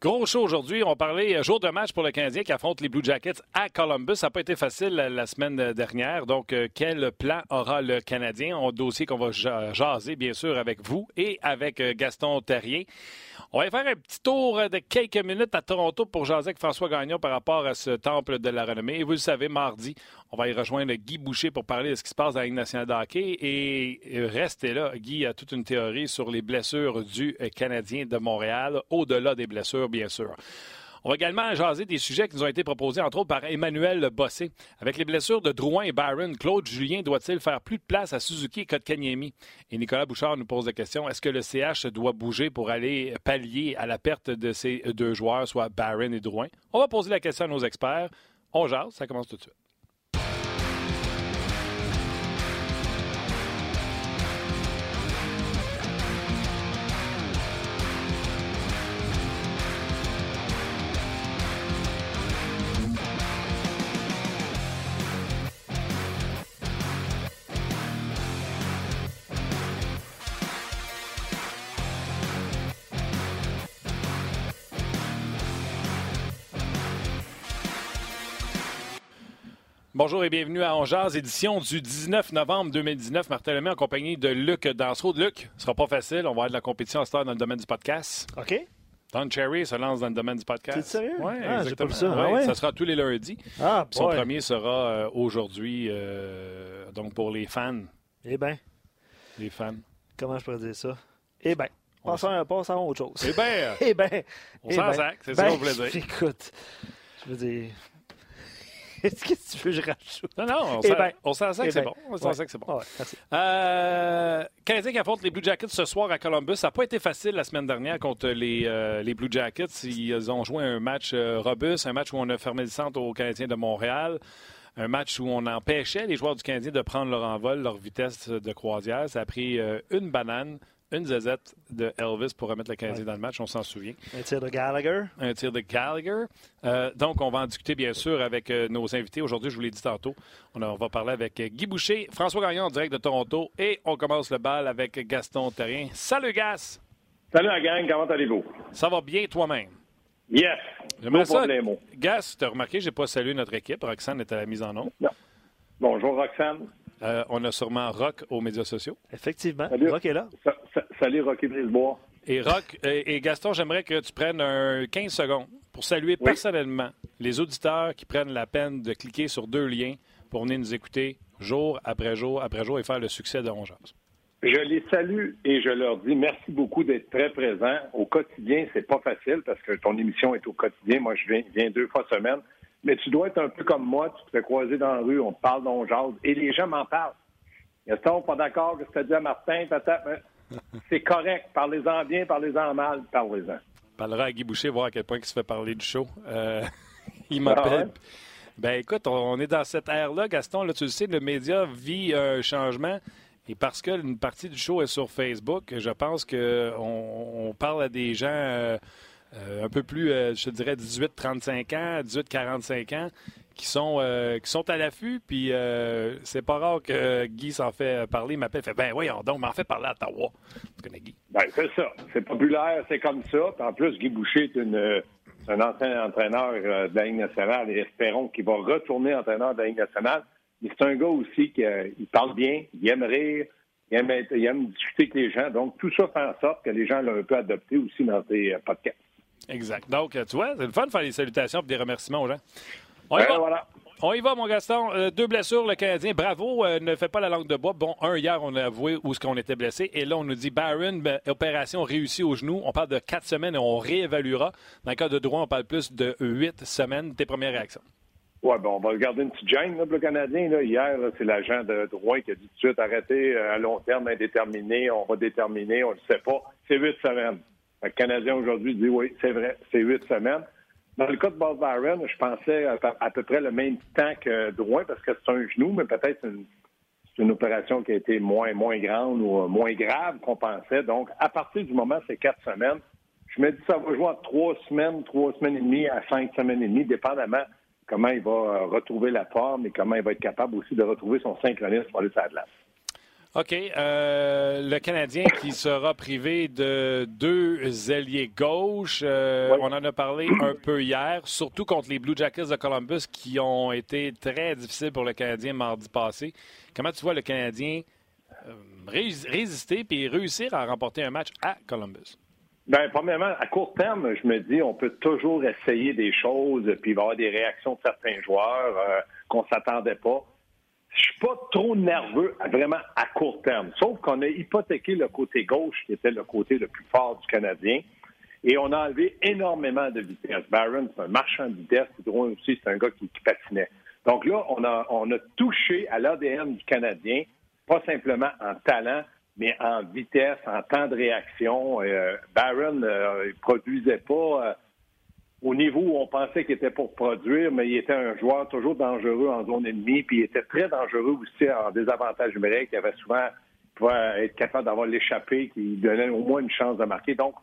Gros show aujourd'hui. On parlait euh, jour de match pour le Canadien qui affronte les Blue Jackets à Columbus. Ça n'a pas été facile la, semaine dernière. Donc, euh, quel plan aura le Canadien? Un dossier qu'on va jaser, bien sûr, avec vous et avec euh, Gaston Terrien. On va faire un petit tour de quelques minutes à Toronto pour jaser avec François Gagnon par rapport à ce temple de la renommée. Et vous le savez, mardi, on va y rejoindre Guy Boucher pour parler de ce qui se passe dans la Ligue nationale de. Et restez là. Guy a toute une théorie sur les blessures du Canadien de Montréal, au-delà des blessures, bien sûr. On va également jaser des sujets qui nous ont été proposés, entre autres, par Emmanuel Bossé. Avec les blessures de Drouin et Byron, Claude Julien doit-il faire plus de place à Suzuki et Kotkaniemi? Et Nicolas Bouchard nous pose la question, est-ce que le CH doit bouger pour aller pallier à la perte de ces deux joueurs, soit Byron et Drouin? On va poser la question à nos experts. On jase, ça commence tout de suite. Bonjour et bienvenue à Angers, édition du 19 novembre 2019. Martin Lemay en compagnie de Luc Dansereau. Luc, ce sera pas facile. On va avoir de la compétition à ce dans le domaine du podcast. OK. Don Cherry se lance dans le domaine du podcast. C'est sérieux? Oui, ah, exactement. ça. Ah ça sera tous les lundis. Ah, Son premier sera euh, aujourd'hui, euh, donc pour les fans. Eh bien. Les fans. Comment je pourrais dire ça? Eh bien. Passons, à autre chose. Eh bien. eh bien. On s'en sac, c'est ça qu'on voulait dire. Écoute, je veux dire, Qu'est-ce que tu veux que je rajoute? Non, non, on s'en sait que c'est bon. On s'en sait que c'est bon. Euh, Canadien qui affronte les Blue Jackets ce soir à Columbus. Ça n'a pas été facile la semaine dernière contre les, euh, les Blue Jackets. Ils ont joué un match euh, robuste, un match où on a fermé le centre aux Canadiens de Montréal un match où on empêchait les joueurs du Canadien de prendre leur envol, leur vitesse de croisière. Ça a pris une banane, une zazette de Elvis pour remettre le Canadien dans le match, on s'en souvient. Un tir de Gallagher. Un tir de Gallagher. Euh, donc, on va en discuter, bien sûr, avec euh, nos invités. Aujourd'hui, je vous l'ai dit tantôt, on, va parler avec euh, Guy Boucher, François Gagnon en direct de Toronto et on commence le bal avec Gaston Terrien. Salut, Gas! Salut, la gang, comment allez-vous? Ça va bien toi-même? Yes! J'aimerais ça. Gas, tu as remarqué, j'ai pas salué notre équipe. Roxane est à la mise en nom. Bonjour, Roxane. Euh, on a sûrement Rock aux médias sociaux. Effectivement. Rock est là. Salut, Rocky Brisebois. Et Rock, et, Gaston, j'aimerais que tu prennes un 15 secondes pour saluer personnellement les auditeurs qui prennent la peine de cliquer sur deux liens pour venir nous écouter jour après jour après jour et faire le succès de Rongeance. Je les salue et je leur dis merci beaucoup d'être très présents. Au quotidien, c'est pas facile parce que ton émission est au quotidien. Moi, je viens deux fois semaine mais tu dois être un peu comme moi, tu te fais croiser dans la rue, on te parle, on jase, et les gens m'en parlent. Gaston, pas d'accord avec ce que tu as dit à Martin, c'est correct, parlez-en bien, parlez-en mal, parlez-en. Parlera à Guy Boucher, voir à quel point il se fait parler du show. Euh, il m'appelle. Ah ben écoute, on est dans cette ère-là, Gaston, là, tu le sais, le média vit un changement. Et parce qu'une partie du show est sur Facebook, je pense qu'on parle à des gens euh, euh, un peu plus, euh, je dirais, 18-35 ans, 18-45 ans, qui sont, euh, qui sont à l'affût. Puis c'est pas rare que Guy s'en fait parler. Il m'appelle, fait Ben oui, on m'en fait parler à Ottawa. Tu connais Guy? Ben, c'est ça. C'est populaire, c'est comme ça. en plus, Guy Boucher est un ancien entraîneur de la Ligue nationale et espérons qu'il va retourner entraîneur de la Ligue nationale. Mais c'est un gars aussi qui il parle bien, il aime rire, il aime, il aime discuter avec les gens. Donc, tout ça fait en sorte que les gens l'ont un peu adopté aussi dans tes podcasts. Exact. Donc, tu vois, c'est le fun de faire des salutations et des remerciements aux gens. On y va. Voilà. On y va, mon Gaston. Euh, deux blessures, le Canadien. Bravo, euh, ne fait pas la langue de bois. Bon, un, hier, on a avoué où ce qu'on était blessé. Et là, on nous dit, Barron, ben, opération réussie au genou. On parle de quatre semaines et on réévaluera. Dans le cas de droit, on parle plus de huit semaines. Tes premières réactions? Oui, bon, on va regarder une petite gêne, là, le Canadien. Là. Hier, c'est l'agent de droit qui a dit tout de suite arrêtez euh, à long terme, indéterminé. On va déterminer, on ne le sait pas. C'est huit semaines. Le Canadien aujourd'hui dit oui, c'est vrai, c'est huit semaines. Dans le cas de Bob Byron, je pensais à, peu près le même temps que Drouin parce que c'est un genou, mais peut-être une, une opération qui a été moins, moins grande ou moins grave qu'on pensait. Donc, à partir du moment, c'est quatre semaines. Je me dis ça va jouer en trois semaines, trois semaines et demie à cinq semaines et demie, dépendamment comment il va retrouver la forme et comment il va être capable aussi de retrouver son synchronisme pour aller sur la glace. OK. Euh, le Canadien qui sera privé de deux ailiers gauche. Euh, on en a parlé un peu hier, surtout contre les Blue Jackets de Columbus qui ont été très difficiles pour le Canadien mardi passé. Comment tu vois le Canadien euh, résister et réussir à remporter un match à Columbus? Bien, premièrement, à court terme, je me dis, on peut toujours essayer des choses, puis il va y avoir des réactions de certains joueurs qu'on ne s'attendait pas je suis pas trop nerveux vraiment à court terme. Sauf qu'on a hypothéqué le côté gauche, qui était le côté le plus fort du Canadien, et on a enlevé énormément de vitesse. Barron, c'est un marchand de vitesse. Drouin aussi, c'est un gars qui, patinait. Donc là, on a, on a touché à l'ADN du Canadien, pas simplement en talent, mais en vitesse, en temps de réaction. Euh, Barron ne euh, produisait pas... Euh, au niveau où on pensait qu'il était pour produire, mais il était un joueur toujours dangereux en zone ennemie, puis il était très dangereux aussi en désavantage numérique. Il avait souvent pouvait être capable d'avoir l'échappée qui donnait au moins une chance de marquer. Donc,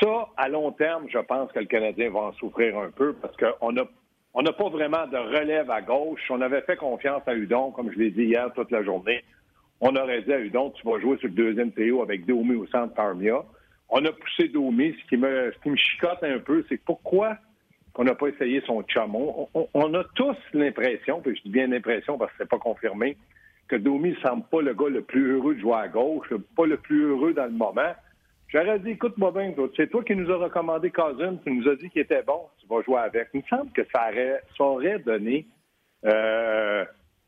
ça, à long terme, je pense que le Canadien va en souffrir un peu parce qu'on n'a on pas vraiment de relève à gauche. On avait fait confiance à Udon, comme je l'ai dit hier toute la journée. On aurait dit à Udon, tu vas jouer sur le deuxième trio avec Domi au centre Armia on a poussé Domi. Ce qui me, ce qui me chicote un peu, c'est pourquoi on n'a pas essayé son chum. On, a tous l'impression, puis je dis bien l'impression parce que c'est pas confirmé, que Domi ne semble pas le gars le plus heureux de jouer à gauche, pas le plus heureux dans le moment. J'aurais dit, écoute-moi bien, c'est toi qui nous as recommandé Cousin, tu nous as dit qu'il était bon, tu vas jouer avec. Il me semble que ça aurait, ça aurait donné euh,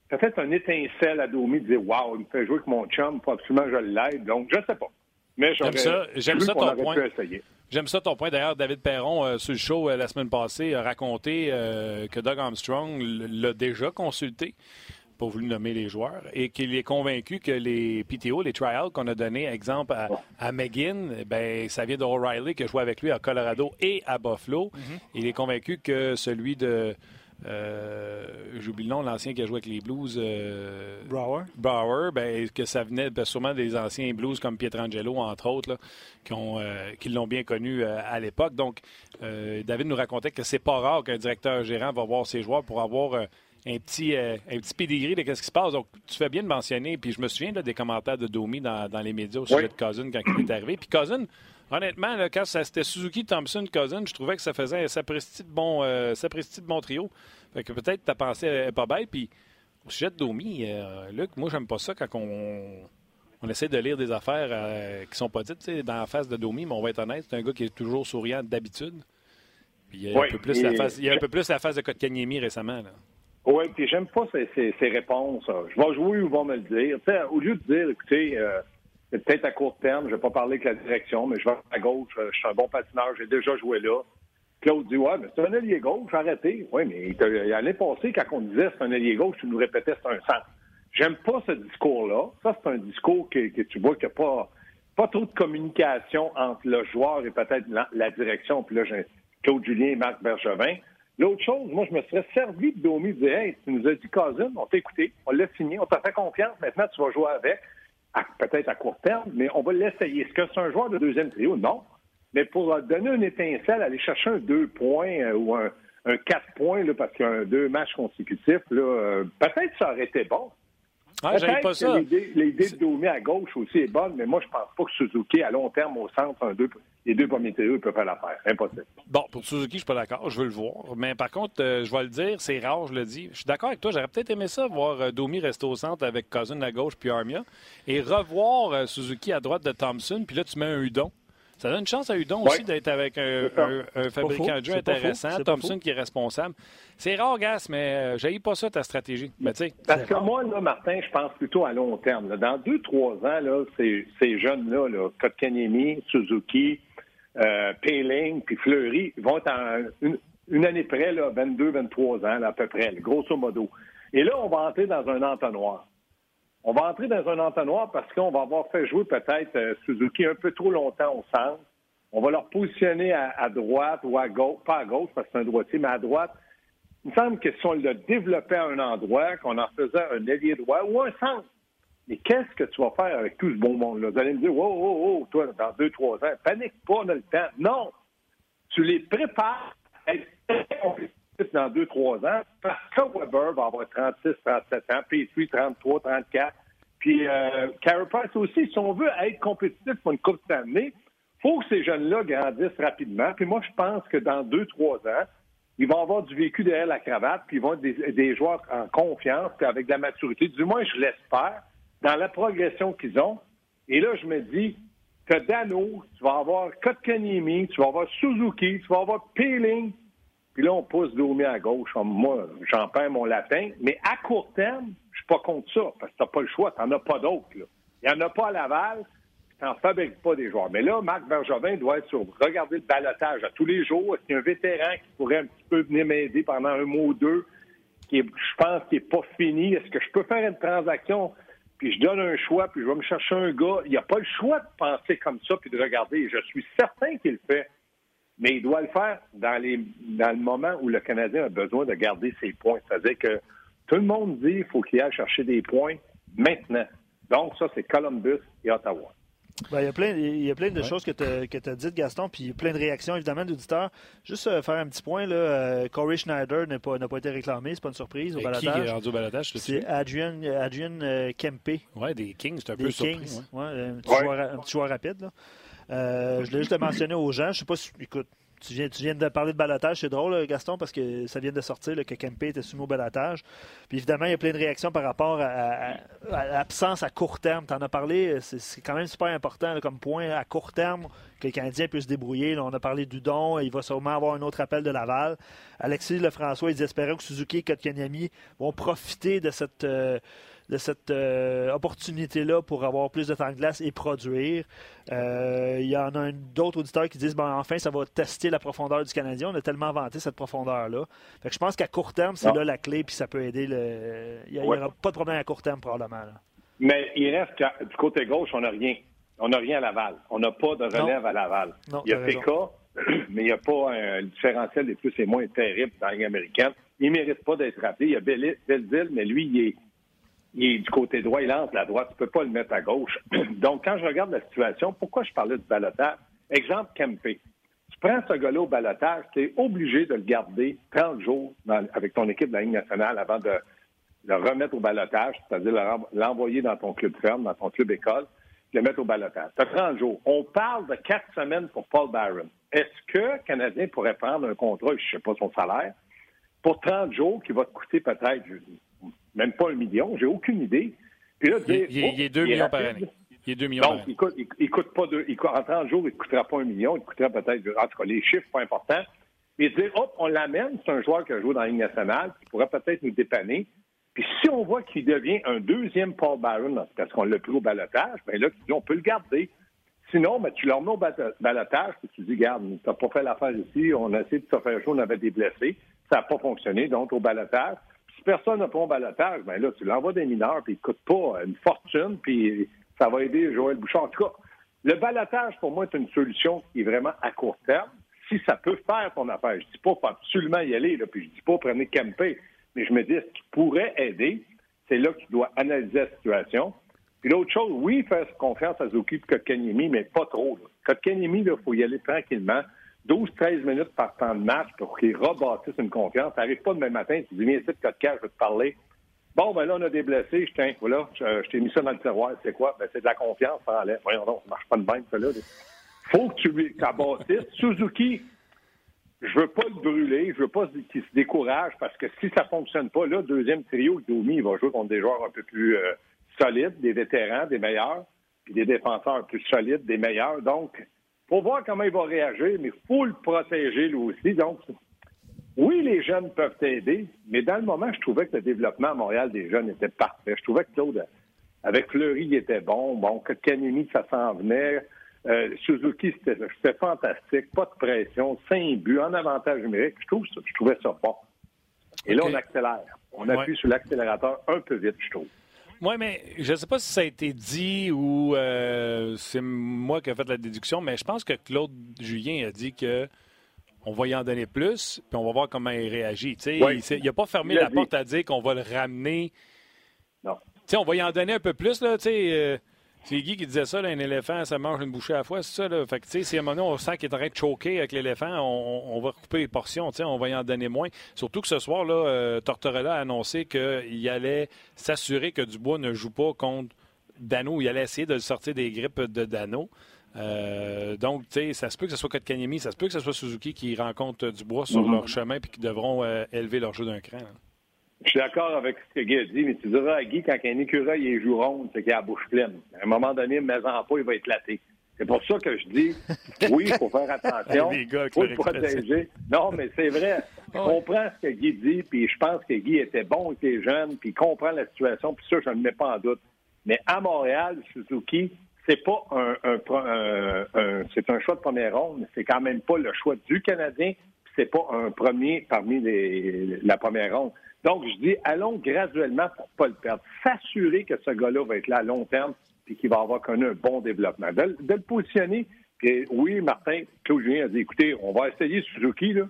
peut-être un étincelle à Domi de dire Waouh, il me fait jouer avec mon chum, faut absolument que je l'aide. Donc, je sais pas. J'aime ça, j'aime ça ton point. J'aime ça ton point. D'ailleurs, David Perron, euh, sur le show euh, la semaine passée, a raconté euh, que Doug Armstrong l'a déjà consulté, pour vous nommer les joueurs, et qu'il est convaincu que les PTO, les trials qu'on a donnés, exemple à, à McGinn, ben, ça vient d'O'Reilly qui a joué avec lui à Colorado et à Buffalo. Mm-hmm. Il est convaincu que celui de euh, j'oublie le nom, l'ancien qui a joué avec les Blues. Euh, Brower. Brower, ben, que ça venait ben, sûrement des anciens Blues comme Pietrangelo, entre autres, qui, ont, euh, qui l'ont bien connu à l'époque. Donc, David nous racontait que c'est pas rare qu'un directeur gérant va voir ses joueurs pour avoir un petit, un petit pédigré de ce qui se passe. Donc, tu fais bien de mentionner, puis je me souviens des commentaires de Domi dans, les médias au sujet de Cousin quand il est arrivé. Puis Cousin, Honnêtement, quand c'était Suzuki, Thompson, Cousin, je trouvais que ça faisait un sapristi de bon, euh, de bon trio. Fait que peut-être ta pensée n'est pas bête. Puis au sujet de Domi, euh, Luc, moi, j'aime pas ça quand on, on essaie de lire des affaires euh, qui sont pas dites dans la face de Domi, mais on va être honnête, c'est un gars qui est toujours souriant d'habitude. Puis il y a, un peu plus la face, il y a un peu plus la face de Kotkaniemi récemment. Là. Oui, puis j'aime pas ces, ces, réponses. Je vais jouer ou vont me le dire. au lieu de dire, écoutez, c'est peut-être à court terme, je ne vais pas parler avec la direction, mais je vais à gauche, euh, je suis un bon patineur, j'ai déjà joué là. Claude dit Ouais, mais c'est un allié gauche, arrêtez. Oui, mais l'année passée, quand on disait c'est un allié gauche, tu nous répétais c'est un centre. J'aime pas ce discours-là. Ça, c'est un discours que, tu vois qu'il n'y a pas, pas trop de communication entre le joueur et peut-être la, direction. Puis là, Claude Julien et Marc Bergevin. L'autre chose, moi, je me serais servi de Domi de dire Hey, tu nous as dit Cousin, on t'a écouté, on l'a signé, on t'a fait confiance, maintenant tu vas jouer avec peut-être à court terme, mais on va l'essayer. Est-ce que c'est un joueur de deuxième trio? Non. Mais pour donner une étincelle, aller chercher un deux points euh, ou un, quatre points, là, parce qu'il y a un deux matchs consécutifs, euh, peut-être ça aurait été bon. Ah, pas ça. L'idée de Domi à gauche aussi est bonne, mais moi, je pense pas que Suzuki, à long terme, au centre, un deux, les deux premiers théories peuvent faire l'affaire. Impossible. Bon, pour Suzuki, je suis pas d'accord. Je veux le voir. Mais par contre, euh, je vais le dire, c'est rare, je le dis. Je suis d'accord avec toi. J'aurais peut-être aimé ça, voir euh, Domi rester au centre avec Cousin à gauche puis Armia. Et revoir euh, Suzuki à droite de Thompson. Puis là, tu mets un Udon. Ça donne une chance à Udon aussi d'être avec un, fabricant de jeu intéressant, Thompson qui est responsable. C'est rare, Gas, mais je pas ça, ta stratégie. Mais, Parce que moi, là, Martin, je pense plutôt à long terme. Dans deux, trois ans, là, ces, ces jeunes-là, là, Kotkaniemi, Suzuki, euh, Payling puis Fleury vont être une, année près, là, 22, 23 ans, à peu près, grosso modo. Et là, on va entrer dans un entonnoir. On va entrer dans un entonnoir parce qu'on va avoir fait jouer peut-être euh, Suzuki un peu trop longtemps au centre. On va leur positionner à, droite ou à gauche, pas à gauche parce que c'est un droitier, mais à droite. Il me semble que si on le développait à un endroit, qu'on en faisait un ailier droit ou un centre, mais qu'est-ce que tu vas faire avec tout ce bon monde-là? Vous allez me dire, wow, wow, wow, toi, dans deux, trois ans, panique pas, on a le temps. Non! Tu les prépares à être dans deux, trois ans parce que Weber va avoir 36, 37 ans, puis 33, 34, Puis euh, aussi, si on veut être compétitif pour une Coupe d'année, il faut que ces jeunes-là grandissent rapidement. Puis moi, je pense que dans deux, trois ans, ils vont avoir du vécu derrière la cravate, puis ils vont être des, joueurs en confiance, puis avec de la maturité. Du moins, je l'espère, dans la progression qu'ils ont. Et là, je me dis, as Dano, tu vas avoir Kotkaniemi, tu vas avoir Suzuki, tu vas avoir Peeling, puis là, on pousse Domi à gauche. Moi, j'en perds mon latin. Mais à court terme, je suis pas contre ça, parce que tu n'as pas le choix, tu n'en as pas d'autres. Il n'y en a pas à Laval, tu n'en fabriques pas des joueurs. Mais là, Marc Bergevin doit être sur regarder le balotage à tous les jours. Est-ce qu'il y a un vétéran qui pourrait un petit peu venir m'aider pendant un mois ou deux, qui je pense qu'il n'est pas fini? Est-ce que je peux faire une transaction, puis je donne un choix, puis je vais me chercher un gars? Il n'y a pas le choix de penser comme ça, puis de regarder. Je suis certain qu'il le fait mais il doit le faire dans, les, dans le moment où le Canadien a besoin de garder ses points. C'est-à-dire que tout le monde dit qu'il faut qu'il aille chercher des points maintenant. Donc, ça, c'est Columbus et Ottawa. Ben, il, y a plein, il y a plein de choses que tu as, dites, Gaston, puis plein de réactions, évidemment, d'auditeurs. Juste euh, faire un petit point, là, euh, Corey Schneider n'a pas, pas, été réclamé, c'est pas une surprise au balatage. Qui est rendu au balatage? C'est Adrian, Adrian euh, Kempe. Oui, des Kings, c'est un peu surpris. Ouais. un, petit joueur, un, petit joueur, rapide. Là. Euh, je l'ai juste mentionné aux gens. Je sais pas si. Écoute, tu viens, de parler de balotage, c'est drôle, Gaston, parce que ça vient de sortir que Kempe était soumis au balotage. Puis évidemment, il y a plein de réactions par rapport à, l'absence à court terme. Tu en as parlé, c'est quand même super important comme point à court terme que le Canadien puisse se débrouiller. on a parlé du don, il va sûrement avoir un autre appel de Laval. Alexis Lefrançois, il espérait que Suzuki et Kotkaniemi vont profiter de cette. Euh, de cette euh, opportunité-là pour avoir plus de temps de glace et produire. Euh, il y en a d'autres auditeurs qui disent ben, enfin, ça va tester la profondeur du Canadien. On a tellement vanté cette profondeur-là. je pense qu'à court terme, c'est là la clé, puis ça peut aider. Le... Il n'y aura pas de problème à court terme, probablement. Mais il reste que du côté gauche, on n'a rien. On n'a rien à Laval. On n'a pas de relève à Laval. il y a PK, mais il n'y a pas un différentiel des plus et moins terrible dans la américaine. Il ne mérite pas d'être rappelé. Il y a Belleville, mais lui, il est, il est du côté droit, il lance la droite, tu ne peux pas le mettre à gauche. Donc, quand je regarde la situation, pourquoi je parlais du balotage? Exemple, Kempé. Tu prends ce gars-là au balotage, tu es obligé de le garder 30 jours avec ton équipe de la Ligue nationale avant de le remettre au balotage, c'est-à-dire l'envoyer dans ton club ferme, dans ton club école, le mettre au balotage. Tu as 30 jours. On parle de quatre semaines pour Paul Byron. Est-ce que Canadien pourrait prendre un contrat, je ne sais pas son salaire, pour 30 jours qui va te coûter peut-être, même pas un million, j'ai aucune idée. Puis là, il, il, est 2 millions par année. Il est 2 millions Donc, il coûte, il, coûte pas deux, il, en 30 jours, il ne coûtera pas un million, il coûtera peut-être, en tout cas, les chiffres pas importants. Mais dire, hop, on l'amène, c'est un joueur qui a joué dans la Ligue nationale, qui pourrait peut-être nous dépanner. Puis si on voit qu'il devient un deuxième Paul Byron, parce qu'on l'a pris au balotage, bien là, on peut le garder. Sinon, ben, tu le remets au balotage, puis tu dis, garde, tu n'as pas fait l'affaire ici, on a essayé de se faire chaud, on avait des blessés, ça n'a pas fonctionné, donc au balotage personne n'a pas un balotage, ben là, tu l'envoies des mineurs, puis il ne coûte pas une fortune, puis ça va aider Joël Bouchard. En tout cas, le balotage, pour moi, est une solution qui est vraiment à court terme. Si ça peut faire ton affaire, je dis pas faut absolument y aller, puis je dis pas prenez Kempé, mais je me dis ce qui pourrait aider, c'est là que tu dois analyser la situation. Puis l'autre chose, oui, faire confiance à Zuki et Kotkaniemi, mais pas trop. Kotkaniemi, il faut y aller tranquillement. 12-13 minutes par temps de match pour qu'ils rebâtissent une confiance. Ça n'arrive pas demain matin, tu dis, viens ici, de je vais te parler. Bon, ben là, on a des blessés, je tiens, voilà, je, t'ai mis ça dans le tiroir, c'est quoi? Ben, c'est de la confiance, ça. Voyons donc, ça marche pas de même, ça, là. Faut que tu lui bâtisses. Suzuki, je veux pas le brûler, je veux pas qu'il se décourage, parce que si ça fonctionne pas, là, deuxième trio, Domi, il va jouer contre des joueurs un peu plus euh, solides, des vétérans, des meilleurs, puis des défenseurs plus solides, des meilleurs. Donc, faut voir comment il va réagir, mais il faut le protéger lui aussi. Donc, oui, les jeunes peuvent t'aider, mais dans le moment, je trouvais que le développement à Montréal des jeunes était parfait. Je trouvais que Claude, avec Fleury, il était bon. Bon, que Kanemi, ça s'en venait. Euh, Suzuki, c'était fantastique. Pas de pression. Cinq buts en avantage numérique. Je, trouve je trouvais ça bon. Et là, on accélère. On appuie sur l'accélérateur un peu vite, je trouve. Oui, mais je ne sais pas si ça a été dit ou euh, c'est moi qui ai fait la déduction, mais je pense que Claude Julien a dit que on va y en donner plus, puis on va voir comment il réagit. il n'a pas fermé la porte à dire qu'on va le ramener. Non. on va y en donner un peu plus. Là, euh, c'est Guy qui disait ça, un éléphant, ça mange une bouchée à la fois, c'est ça. Là? Fait que, si à un moment donné, on sent qu'il est en train de choquer avec l'éléphant, on, va couper les portions, on va y en donner moins. Surtout que ce soir, là, euh, Tortorella a annoncé qu'il allait s'assurer que Dubois ne joue pas contre Dano, il allait essayer de le sortir des grippes de Dano. Euh, donc, tu sais, ça se peut que ce soit Kotkaniemi, ça se peut que ce soit Suzuki qui rencontre du bois sur mm-hmm. leur chemin et qui devront euh, élever leur jeu d'un cran. Je suis d'accord avec ce que Guy a dit, mais tu diras à Guy, quand un écureuil est joue ronde, c'est qu'il a la bouche pleine. À un moment donné, mais en pas, il va éclater. C'est pour ça que je dis, oui, il faut faire attention, il faut le protéger. Non, mais c'est vrai. Je comprends ce que Guy dit, puis je pense que Guy était bon, il était jeune, puis il comprend la situation, puis ça, je ne le mets pas en doute. Mais à Montréal, Suzuki, c'est pas un, c'est un choix de première ronde, mais c'est quand même pas le choix du Canadien, c'est pas un premier parmi la première ronde. Donc, je dis, allons graduellement pour pas le perdre. S'assurer que ce gars-là va être là à long terme, et qu'il va avoir connu un bon développement. De, le positionner, puis oui, Martin, Claude Julien a dit, écoutez, on va essayer Suzuki, là.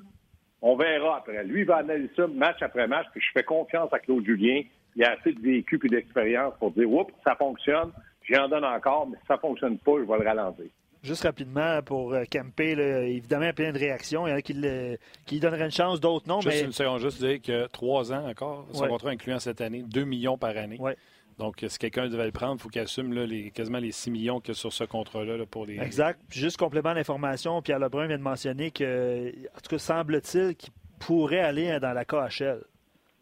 On verra après. Lui, il va analyser ça match après match, puis je fais confiance à Claude Julien. Il a assez de vécu et d'expérience pour dire, oups, ça fonctionne, j'en donne encore, mais si ça ne fonctionne pas, je vais le ralentir. Juste rapidement pour euh, Campé, évidemment, il y a plein de réactions. Il y en a qui, le, qui donneraient une chance, d'autres non. Juste mais... une seconde, juste dire que trois ans encore, son contrat incluant cette année, 2 millions par année. Ouais. Donc, si quelqu'un devait le prendre, il faut qu'il assume les, quasiment les 6 millions qu'il y a sur ce contrat-là pour les. Exact. Puis juste complément d'information, Pierre Lebrun vient de mentionner que, en tout cas, semble-t-il qu'il pourrait aller dans la KHL.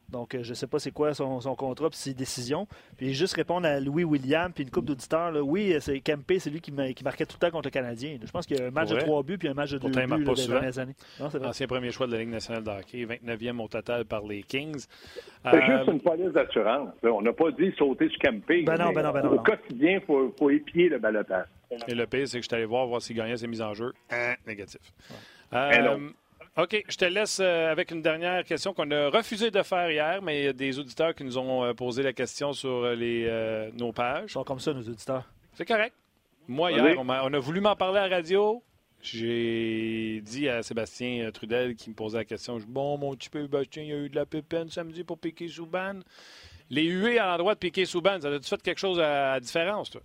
Donc, euh, je ne sais pas c'est quoi son, contrat puis ses décisions. Puis juste répondre à Louis William puis une coupe d'auditeurs. Oui, c'est Kempe, c'est lui qui, marquait tout le temps contre le Canadien. Je pense qu'il y a un match de trois buts puis un match de deux buts les dernières années. Ancien premier choix de la Ligue nationale de hockey, 29e au total par les Kings. C'est juste euh, une police d'assurance. On n'a pas dit sauter sur Kempe. Ben non, ben non, ben non, Au quotidien, il faut, faut, épier le balotage. Et le pire, c'est que je suis allé voir, voir s'il gagnait ses mises en jeu. Hein, négatif. Euh, OK, je te laisse euh, avec une dernière question qu'on a refusé de faire hier, mais il y a des auditeurs qui nous ont euh, posé la question sur euh, les, nos pages. Ils sont comme ça, nos auditeurs. C'est correct. Moi, hier, on a, voulu m'en parler à la radio. J'ai dit à Sébastien Trudel qui me posait la question, bon, mon petit Sébastien, il y a eu de la pépine samedi pour piquer Souban. Les huées à l'endroit de piquer Souban, ça a-tu fait quelque chose à, différence, toi?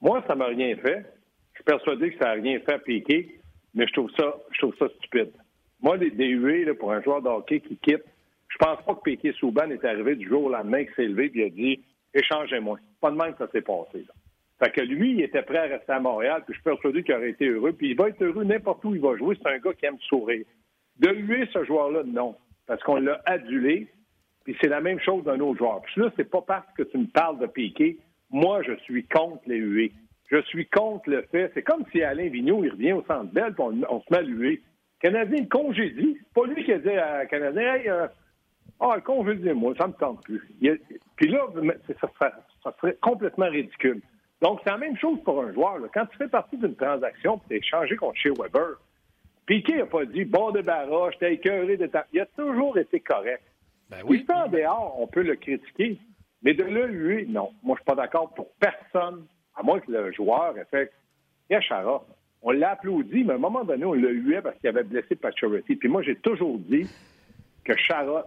Moi, ça m'a rien fait. Je suis persuadé que ça n'a rien fait à piquer mais je trouve ça, je trouve ça stupide. Moi, les, huées pour un joueur de hockey qui quitte, je pense pas que Piquet Souban est arrivé du jour au lendemain, qu'il s'est levé et a dit échangez-moi. Pas de même que ça s'est passé. Là. Fait que lui, il était prêt à rester à Montréal, puis je suis persuadé qu'il aurait été heureux. Puis il va être heureux n'importe où il va jouer. C'est un gars qui aime sourire. De huer ce joueur-là, non. Parce qu'on l'a adulé, puis c'est la même chose d'un autre joueur. Puis là, c'est pas parce que tu me parles de Piquet. Moi, je suis contre les huées. Je suis contre le fait. C'est comme si Alain Vigneault, il revient au centre belle, puis on, se met à. Canadien le congédie. C'est pas lui qui a dit à Canadien, hey, euh, ah, congédie, moi, ça me tente plus. puis là, ça serait, complètement ridicule. Donc, c'est la même chose pour un joueur. Quand tu fais partie d'une transaction, tu es échangé contre chez Weber, Piquet n'a pas dit bon débarras, t'ai écœuré de ta. Il a toujours été correct. Ben oui. Puis en dehors, on peut le critiquer. Mais de le lui, non. Moi, je suis pas d'accord pour personne à moins que le joueur ait fait Chara. On l'a applaudi, mais à un moment donné, on l'a hué parce qu'il avait blessé Pacioretty. Puis moi, j'ai toujours dit que Chara,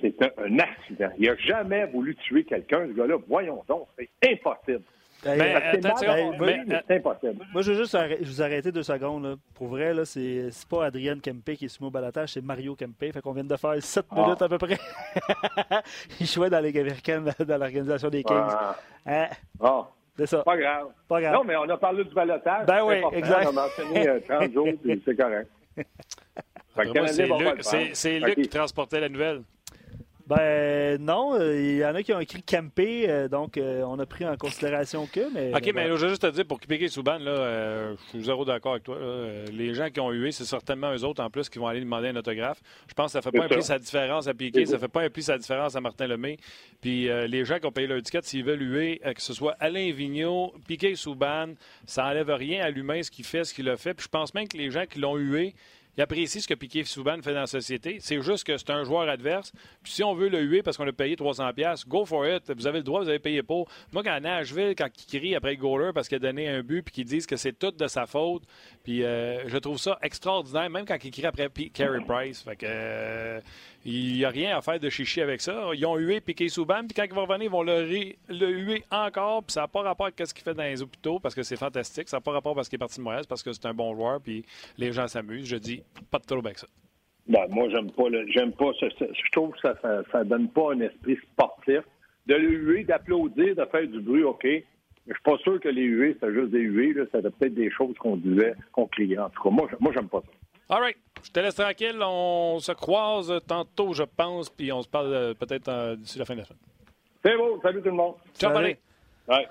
c'est un, accident. Il n'a jamais voulu tuer quelqu'un, ce gars-là. Voyons donc, c'est impossible. Mais, c'est impossible. Moi, je veux juste vous arrêter deux secondes. Pour vrai, là, c'est, pas Adrien Kempe qui est sur au balatage, c'est Mario Kempe. Fait qu'on vient de faire 7 ah. minutes à peu près. Il jouait dans la Ligue américaine, dans l'organisation des Kings. Ah. Hein? Ah. C'est ça. Pas grave. Pas grave. Non, mais on a parlé du balotage. Ben oui, exact. On a mentionné 30 euh, jours, c'est correct. C'est Luc, qui transportait la nouvelle. Ben non, euh, il y en a qui ont écrit camper, euh, donc euh, on a pris en considération que. Mais, OK, mais je veux juste te dire, pour piquer Souban, là, je suis zéro d'accord avec toi. les gens qui ont eu, c'est certainement eux autres en plus qui vont aller demander un autographe. Je pense que ça ne fait pas un prix sa différence à piquer, ça ne fait pas un prix sa différence à Martin Lemay. Puis les gens qui ont payé leur ticket, s'ils veulent huer, que ce soit Alain Vigneault, piquer Souban, ça n'enlève rien à l'humain, ce qu'il fait, ce qu'il a fait. Puis je pense même que les gens qui l'ont hué, il apprécie ce que Piquet Souban fait dans la société. C'est juste que c'est un joueur adverse. Puis si on veut le huer parce qu'on a payé 300$, go for it. Vous avez le droit, vous avez payé pour. Moi, quand Nashville, quand il crie après le parce qu'il a donné un but puis qu'ils disent que c'est tout de sa faute, puis euh, je trouve ça extraordinaire, même quand il crie après Carey Price. Fait que. Euh, il n'y a rien à faire de chichi avec ça. Ils ont hué Piqué Souban, puis quand il va revenir, ils vont le, le huer encore, puis ça n'a pas rapport avec ce qu'il fait dans les hôpitaux, parce que c'est fantastique. Ça n'a pas rapport parce qu'il est parti de Montréal, parce que c'est un bon joueur, puis les gens s'amusent. Je dis, pas de trouble avec ça. Ben, moi, j'aime pas, j'aime pas, je trouve que ça, ça, donne pas un esprit sportif. De le huer, d'applaudir, de faire du bruit, OK, Je suis pas sûr que les UV, c'est juste des UV. C'était peut-être des choses qu'on disait, qu'on criait. En tout cas, moi, moi j'aime pas ça. All right. Je te laisse tranquille. On se croise tantôt, je pense, puis on se parle euh, peut-être euh, d'ici la fin de la semaine. C'est bon. Salut tout le monde. Ciao, Salut. Ouais.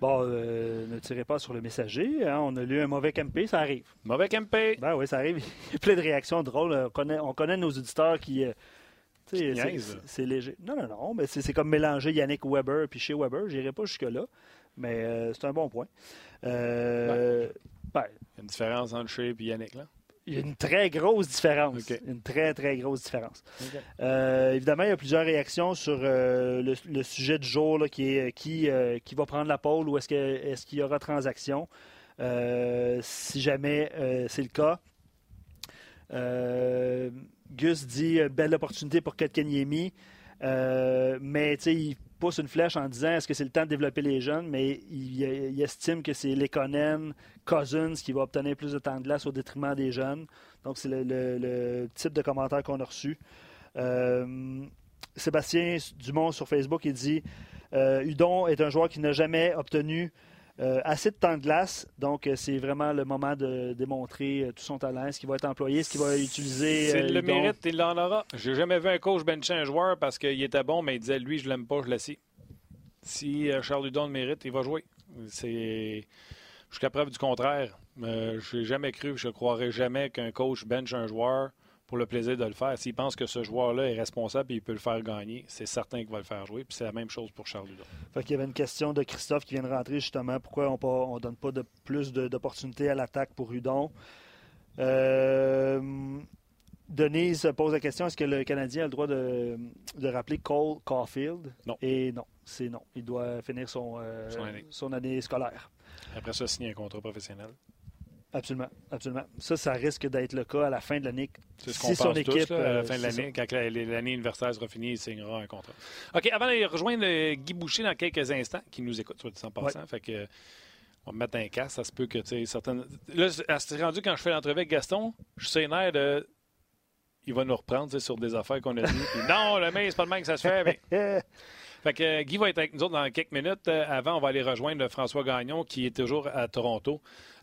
Bon, euh, ne tirez pas sur le messager. Hein. On a lu un mauvais campé, ça arrive. Mauvais campé. Ben oui, ça arrive. Il y a plein de réactions drôles. On connaît, on connaît nos auditeurs qui. c'est léger. Non, non, non. Mais c'est comme mélanger Yannick Weber puis chez Weber. J'irai pas jusque-là. Mais euh, c'est un bon point. Euh, ben. Il y a une différence entre chez et Yannick, là? Il y a une très grosse différence. Une très, très grosse différence. Euh, évidemment, il y a plusieurs réactions sur le, sujet du jour qui est qui, qui va prendre la pôle ou est-ce qu'il est y aura transaction. si jamais c'est le cas. Gus dit belle opportunité pour Kotkaniemi. mais il pousse une flèche en disant est-ce que c'est le temps de développer les jeunes, mais il, estime que c'est Lekonen, Cousins qui va obtenir plus de temps de glace au détriment des jeunes. Donc, c'est le, type de commentaire qu'on a reçu. Euh, Sébastien Dumont sur Facebook, il dit euh, Udon est un joueur qui n'a jamais obtenu euh, assez de temps de glace, donc c'est vraiment le moment de démontrer tout son talent. Est-ce qu'il va être employé? Est-ce qu'il va utiliser. C'est le mérite, il en aura. J'ai jamais vu un coach bencher un joueur parce qu'il était bon, mais il disait lui, je l'aime pas, je l'assis. Si Charles Udon le mérite, il va jouer. C'est jusqu'à preuve du contraire. je n'ai jamais cru, je ne croirais jamais qu'un coach bench un joueur pour le plaisir de le faire. S'il pense que ce joueur-là est responsable et il peut le faire gagner, c'est certain qu'il va le faire jouer. Puis c'est la même chose pour Charles Ludon. Fait qu'il y avait une question de Christophe qui vient de rentrer justement. Pourquoi on ne donne pas de plus d'opportunités à l'attaque pour Hudon? Euh, Denise pose la question est-ce que le Canadien a le droit de, rappeler Cole Caulfield? Non. Et non, c'est non. Il doit finir son, euh, son année scolaire. Après ça, signer un contrat professionnel. Absolument, absolument. Ça, ça risque d'être le cas à la fin de l'année. C'est ce qu'on si pense équipe, à la euh, fin de l'année. Quand l'année universitaire sera finie, il signera un contrat. OK, avant de rejoindre Guy Boucher dans quelques instants, qui nous écoute, soit 100%, fait que on va mettre un casque. Ça se peut que, tu sais, certaines... Là, c'est rendu quand je fais l'entrevue avec Gaston, je suis nerf de... Il va nous reprendre sur des affaires qu'on a dit. non, le mais c'est pas le même que ça se fait. Fait que Guy va être avec nous autres dans quelques minutes. Euh, avant, on va aller rejoindre François Gagnon, qui est toujours à Toronto.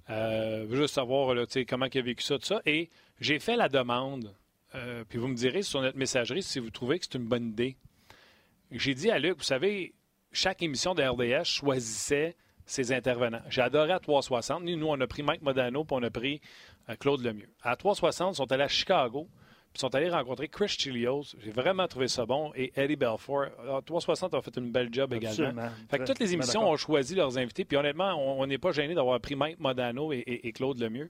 Euh, juste savoir comment il a vécu ça, tout ça. Et j'ai fait la demande, euh, puis vous me direz sur notre messagerie si vous trouvez que c'est une bonne idée. J'ai dit à Luc, vous savez, chaque émission de RDS choisissait ses intervenants. J'ai adoré à 360. Nous, on a pris Mike Modano, puis on a pris euh, Claude Lemieux. À 360, ils sont allés à Chicago, sont allés rencontrer Chris Chilios. J'ai vraiment trouvé ça bon. Et Eddie Belfort. Alors, 360 a fait une belle job également. Fait que toutes les émissions ont choisi leurs invités. Puis honnêtement, on n'est pas gêné d'avoir pris Mike Modano et, Claude Lemieux.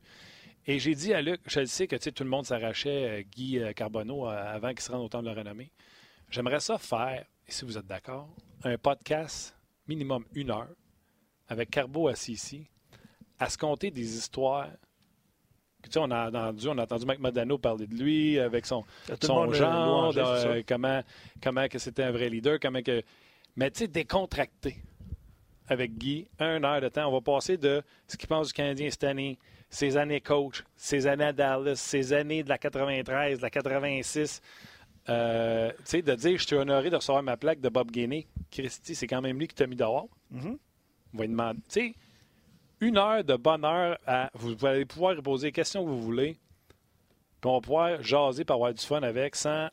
Et j'ai dit à Luc, je sais que tout le monde s'arrachait euh, Guy euh, Carbonneau euh, avant qu'il se rende au temps de la renommée. J'aimerais ça faire, et si vous êtes d'accord, un podcast minimum une heure avec Carbo assis ici, à se compter des histoires on a entendu, on a entendu Mike Modano parler de lui avec son, son genre, comment, comment que c'était un vrai leader, comment que. Mais tu sais, décontracté avec Guy, un heure de temps. On va passer de ce qu'il pense du Canadien cette année, ses années coach, ses années à Dallas, ses années de la 93, de la 86. Euh, tu sais, de dire je suis honoré de recevoir ma plaque de Bob Gainey. Christy, c'est quand même lui qui t'a mis dehors. Mm-hmm. On va lui demander. Tu sais, une heure de bonheur à. Vous allez pouvoir poser les questions que vous voulez. Puis on va pouvoir jaser pour avoir du fun avec sans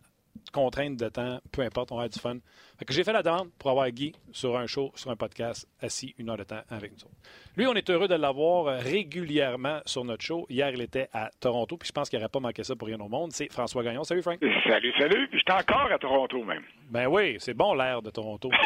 contrainte de temps, peu importe, on va avoir du fun. que j'ai fait la demande pour avoir Guy sur un show, sur un podcast, assis une heure de temps avec nous Lui, on est heureux de l'avoir régulièrement sur notre show. Hier, il était à Toronto, puis je pense qu'il n'aurait pas manqué ça pour rien au monde. C'est François Gagnon. Salut, Frank. Salut, salut. Puis j'étais encore à Toronto, même. Ben oui, c'est bon l'air de Toronto.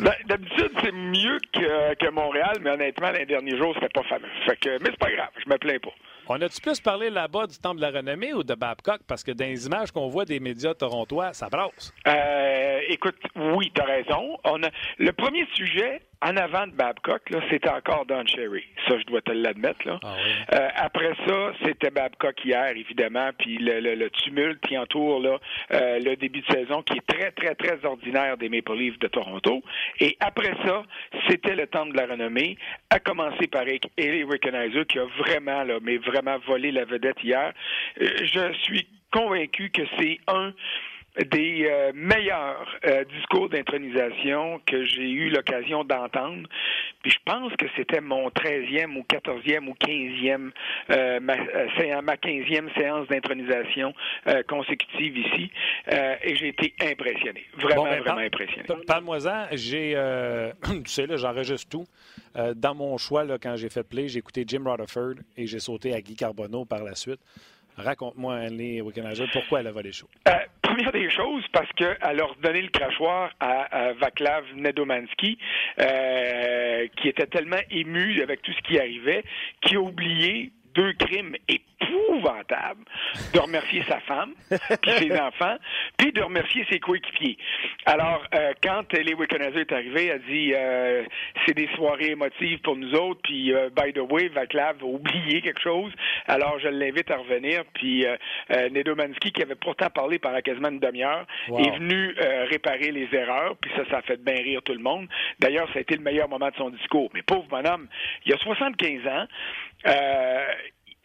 Ben, d'habitude, c'est mieux que, que, Montréal, mais honnêtement, les derniers jours, c'était pas fameux. Fait que, mais c'est pas grave, je me plains pas. On a-tu plus parlé là-bas du Temple de la Renommée ou de Babcock? Parce que dans les images qu'on voit des médias torontois, ça brasse. Euh, écoute, oui, tu as raison. Le premier sujet, en avant de Babcock, c'était encore Don Cherry. Ça, je dois te l'admettre. Là. Ah euh, après ça, c'était Babcock hier, évidemment, puis le, tumulte qui entoure là, euh, le début de saison, qui est très, très, très ordinaire des Maple Leafs de Toronto. Et après ça, c'était le temps de la renommée, à commencer par Eli Rickenizer, qui a vraiment, là, mais vraiment volé la vedette hier. Euh, je suis convaincu que c'est un des euh, meilleurs euh, discours d'intronisation que j'ai eu l'occasion d'entendre. Puis je pense que c'était mon 13e ou 14e ou 15e, euh, ma, ma 15e séance d'intronisation consécutive ici. et j'ai été impressionné. Vraiment, ben, vraiment impressionné. Parle-moi-en. J'ai, tu sais, là, j'enregistre tout. dans mon choix, là, quand j'ai fait play, j'ai écouté Jim Rutherford et j'ai sauté à Guy Carbonneau par la suite. Raconte-moi, Annie Wickenheiser, pourquoi elle a volé chaud? Euh, première des choses, parce qu'elle a redonné le crachoir à, Vaclav Nedomansky, euh, qui était tellement ému avec tout ce qui arrivait, qui a oublié deux crimes épouvantable de remercier sa femme, puis ses enfants, puis de remercier ses coéquipiers. Alors, euh, quand les Wickenheiser est arrivé, elle a dit euh, c'est des soirées émotives pour nous autres, puis euh, by the way, Vaclav a oublié quelque chose, alors je l'invite à revenir, puis Nedomansky, qui avait pourtant parlé pendant quasiment une demi-heure, est venu réparer les erreurs, puis ça, ça a fait bien rire tout le monde. D'ailleurs, ça a été le meilleur moment de son discours. Mais pauvre bonhomme, il a 75 ans, euh,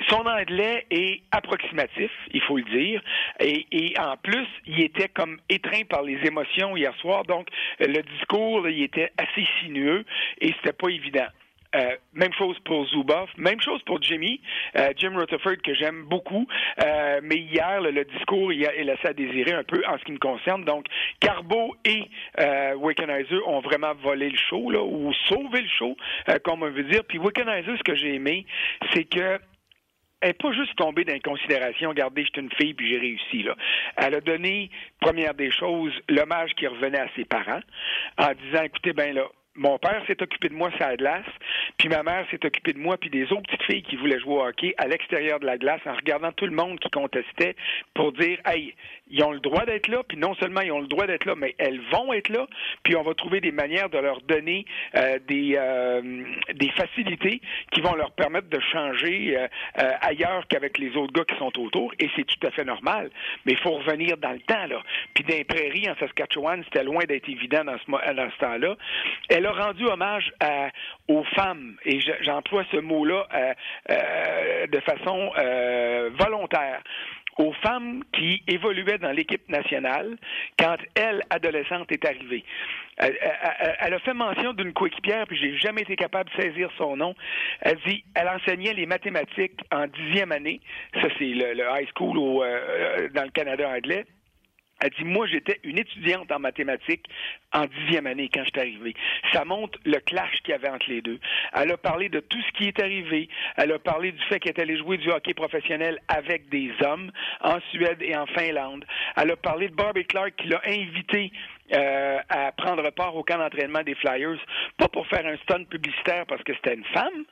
son anglais est approximatif, il faut le dire, et, et, en plus, il était comme étreint par les émotions hier soir, donc le discours, il était assez sinueux et c'était pas évident. Euh, même chose pour Zuboff, même chose pour Jimmy, euh, Jim Rutherford que j'aime beaucoup, euh, mais hier le, discours il, a, à désirer un peu en ce qui me concerne. Donc Carbo et euh, ont vraiment volé le show là, ou sauvé le show, comme on veut dire. Puis Wickenheiser, ce que j'ai aimé, c'est que elle n'est pas juste tombée dans considération, regardez, je suis une fille puis j'ai réussi. Là. Elle a donné, première des choses, l'hommage qui revenait à ses parents en disant, écoutez, ben là, mon père s'est occupé de moi sur la glace, puis ma mère s'est occupée de moi, puis des autres petites filles qui voulaient jouer au hockey à l'extérieur de la glace en regardant tout le monde qui contestait pour dire Hey, ils ont le droit d'être là, puis non seulement ils ont le droit d'être là, mais elles vont être là, puis on va trouver des manières de leur donner euh, des, euh, des facilités qui vont leur permettre de changer euh, ailleurs qu'avec les autres gars qui sont autour, et c'est tout à fait normal. Mais il faut revenir dans le temps, là. Puis dans les prairies en Saskatchewan, c'était loin d'être évident dans ce, dans ce temps-là a rendu hommage aux femmes, et j'emploie ce mot-là euh, euh, de façon euh, volontaire aux femmes qui évoluaient dans l'équipe nationale quand elle, adolescente, est arrivée. Elle, a fait mention d'une coéquipière, puis j'ai jamais été capable de saisir son nom. Elle dit, elle enseignait les mathématiques en dixième année. Ça, c'est le, high school dans le Canada anglais. Elle dit, moi, j'étais une étudiante en mathématiques en dixième année quand je suis arrivé. Ça montre le clash qu'il y avait entre les deux. Elle a parlé de tout ce qui est arrivé. Elle a parlé du fait qu'elle est allée jouer du hockey professionnel avec des hommes en Suède et en Finlande. Elle a parlé de Barbie Clark qui l'a invité euh, à prendre part au camp d'entraînement des Flyers, pas pour faire un stun publicitaire parce que c'était une femme,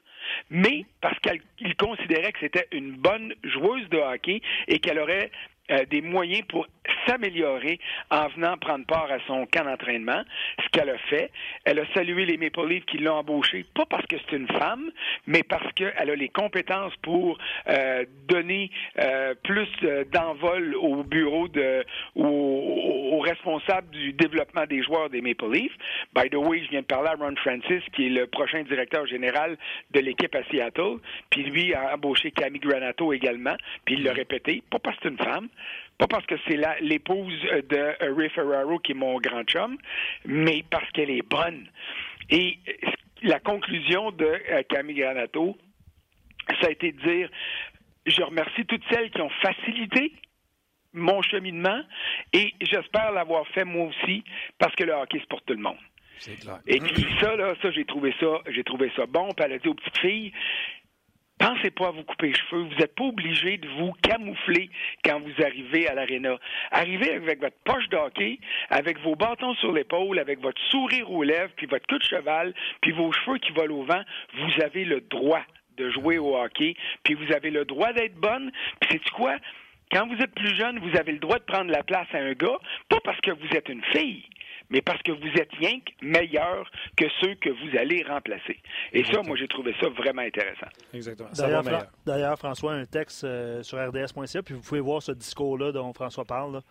mais parce qu'il considérait que c'était une bonne joueuse de hockey et qu'elle aurait euh, des moyens pour s'améliorer en venant prendre part à son camp d'entraînement, ce qu'elle a fait. Elle a salué les Maple Leafs qui l'ont embauchée, pas parce que c'est une femme, mais parce qu'elle a les compétences pour euh, donner euh, plus d'envol au bureau de, aux, responsables du développement des joueurs des Maple Leafs. By the way, je viens de parler à Ron Francis, qui est le prochain directeur général de l'équipe à Seattle, puis lui a embauché Camille Granato également, puis il l'a répété, pas parce que c'est une femme, pas parce que c'est l'épouse de Ray Ferraro qui est mon grand chum, mais parce qu'elle est bonne. Et la conclusion de euh, Camille Granato, ça a été de dire je remercie toutes celles qui ont facilité mon cheminement et j'espère l'avoir fait moi aussi parce que le hockey c'est pour tout le monde. Et puis ça, là, ça, j'ai trouvé ça, j'ai trouvé ça bon. Puis elle a dit aux petites filles, Pensez pas à vous couper les cheveux. Vous n'êtes pas obligé de vous camoufler quand vous arrivez à l'aréna. Arrivez avec votre poche d'hockey, avec vos bâtons sur l'épaule, avec votre sourire aux lèvres, puis votre queue de cheval, puis vos cheveux qui volent au vent. Vous avez le droit de jouer au hockey, puis vous avez le droit d'être bonne. Puis c'est quoi? Quand vous êtes plus jeune, vous avez le droit de prendre la place à un gars, pas parce que vous êtes une fille, mais parce que vous êtes rien que meilleur que ceux que vous allez remplacer. Et ça, moi, j'ai trouvé ça vraiment intéressant. Exactement. D'ailleurs, François, un texte euh, sur rds.ca, puis vous pouvez voir ce discours-là dont François parle.